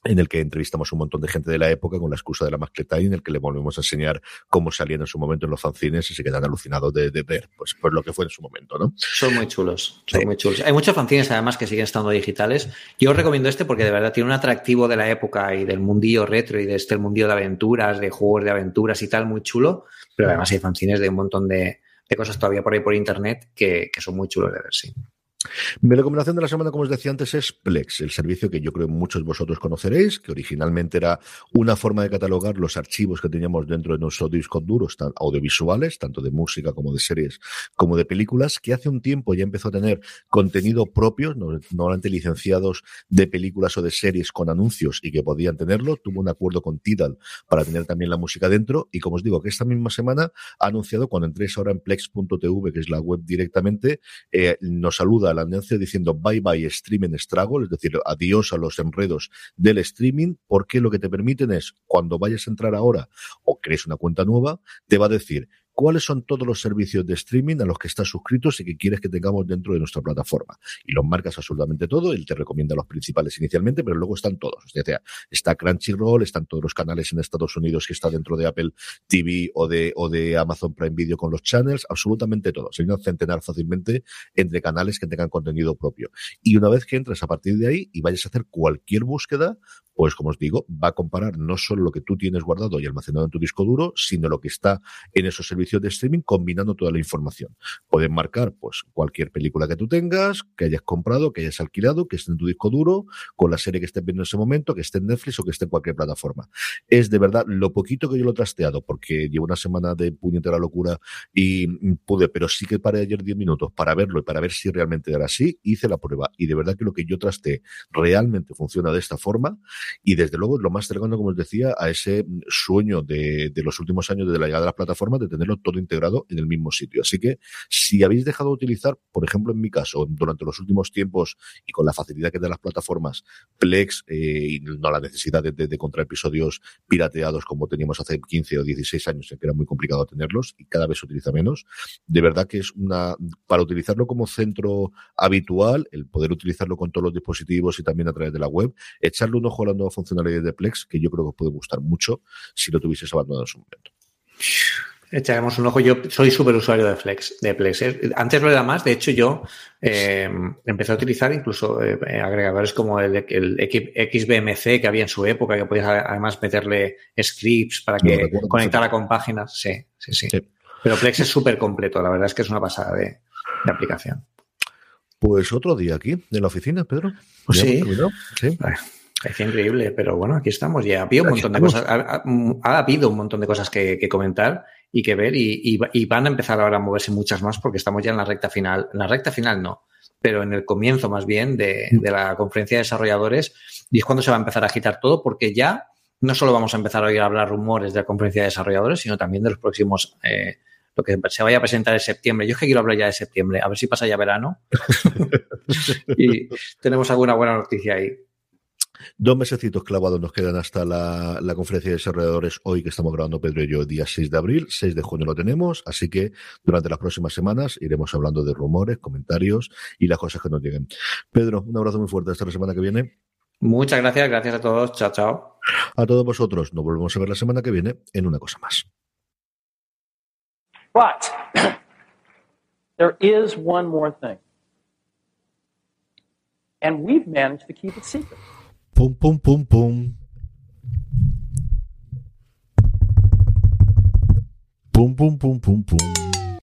en el que entrevistamos un montón de gente de la época con la excusa de la mascleta y en el que le volvemos a enseñar cómo salían en su momento en los fanzines y se quedan alucinados de, ver pues, pues lo que fue en su momento, ¿no? Son muy chulos, son muy chulos. Hay muchos fanzines además que siguen estando digitales. Yo os recomiendo este porque de verdad tiene un atractivo de la época y del mundillo retro y de este mundillo de aventuras, de juegos de aventuras y tal, muy chulo. Pero además hay fanzines de un montón de, cosas todavía por ahí por internet que, que son muy chulos de ver, sí. Mi recomendación de la semana, como os decía antes, es Plex, el servicio que yo creo muchos de vosotros conoceréis, que originalmente era una forma de catalogar los archivos que teníamos dentro de nuestros discos duros audiovisuales, tanto de música como de series, como de películas, que hace un tiempo ya empezó a tener contenido propio, normalmente licenciados de películas o de series con anuncios y que podían tenerlo. Tuvo un acuerdo con Tidal para tener también la música dentro y como os digo, que esta misma semana ha anunciado, cuando entréis ahora en plex.tv, que es la web directamente, eh, nos saluda la anuncio diciendo bye bye streaming struggle, es decir, adiós a los enredos del streaming, porque lo que te permiten es, cuando vayas a entrar ahora o crees una cuenta nueva, te va a decir cuáles son todos los servicios de streaming a los que estás suscritos y que quieres que tengamos dentro de nuestra plataforma. Y los marcas absolutamente todo, él te recomienda los principales inicialmente, pero luego están todos. O sea, está Crunchyroll, están todos los canales en Estados Unidos que está dentro de Apple TV o de, o de Amazon Prime Video con los channels, absolutamente todos. Hay un centenar fácilmente entre canales que tengan contenido propio. Y una vez que entres a partir de ahí y vayas a hacer cualquier búsqueda, pues como os digo, va a comparar no solo lo que tú tienes guardado y almacenado en tu disco duro, sino lo que está en esos servicios de streaming combinando toda la información. Pueden marcar pues cualquier película que tú tengas, que hayas comprado, que hayas alquilado, que esté en tu disco duro, con la serie que estés viendo en ese momento, que esté en Netflix o que esté en cualquier plataforma. Es de verdad lo poquito que yo lo trasteado, porque llevo una semana de puñetera locura y pude, pero sí que paré ayer 10 minutos para verlo y para ver si realmente era así, hice la prueba y de verdad que lo que yo trasteé realmente funciona de esta forma y desde luego lo más cercano, como os decía, a ese sueño de, de los últimos años de la llegada de las plataformas de tenerlo todo integrado en el mismo sitio. Así que si habéis dejado de utilizar, por ejemplo, en mi caso, durante los últimos tiempos y con la facilidad que dan las plataformas, Plex eh, y no la necesidad de, de, episodios pirateados como teníamos hace 15 o 16 años, que era muy complicado tenerlos y cada vez se utiliza menos, de verdad que es una, para utilizarlo como centro habitual, el poder utilizarlo con todos los dispositivos y también a través de la web, echarle un ojo a la nueva funcionalidad de Plex, que yo creo que os puede gustar mucho si lo tuvieses abandonado en su momento. Echaremos un ojo. Yo soy súper usuario de Flex, de Plex. Antes lo era más. De hecho, yo eh, empecé a utilizar incluso eh, agregadores como el, el, XBMC que había en su época, que podías además meterle scripts para que no, conectara con páginas. Sí, sí, sí, sí. Pero Plex es súper completo. La verdad es que es una pasada de, de aplicación. Pues otro día aquí, en la oficina, Pedro. Pues sí. sí. Es increíble, pero bueno, aquí estamos. Ya ha habido un montón de cosas, ha, ha, habido un montón de cosas que, que comentar y que ver y, y, y, van a empezar ahora a moverse muchas más porque estamos ya en la recta final. En la recta final no, pero en el comienzo más bien de, de la conferencia de desarrolladores y es cuando se va a empezar a agitar todo porque ya no solo vamos a empezar a oír hablar rumores de la conferencia de desarrolladores, sino también de los próximos eh, lo que se vaya a presentar en septiembre. Yo es que quiero hablar ya de septiembre, a ver si pasa ya verano. y tenemos alguna buena noticia ahí. Dos mesecitos clavados nos quedan hasta la, la, conferencia de desarrolladores hoy que estamos grabando Pedro y yo, día 6 de abril, 6 de junio lo tenemos, así que durante las próximas semanas iremos hablando de rumores, comentarios y las cosas que nos lleguen. Pedro, un abrazo muy fuerte hasta la semana que viene. Muchas gracias, gracias a todos, chao, chao. A todos vosotros, nos volvemos a ver la semana que viene en una cosa más. But there is one more thing. And we've managed to keep it secret. Pum, pum, pum, pum. Pum, pum, pum, pum, pum.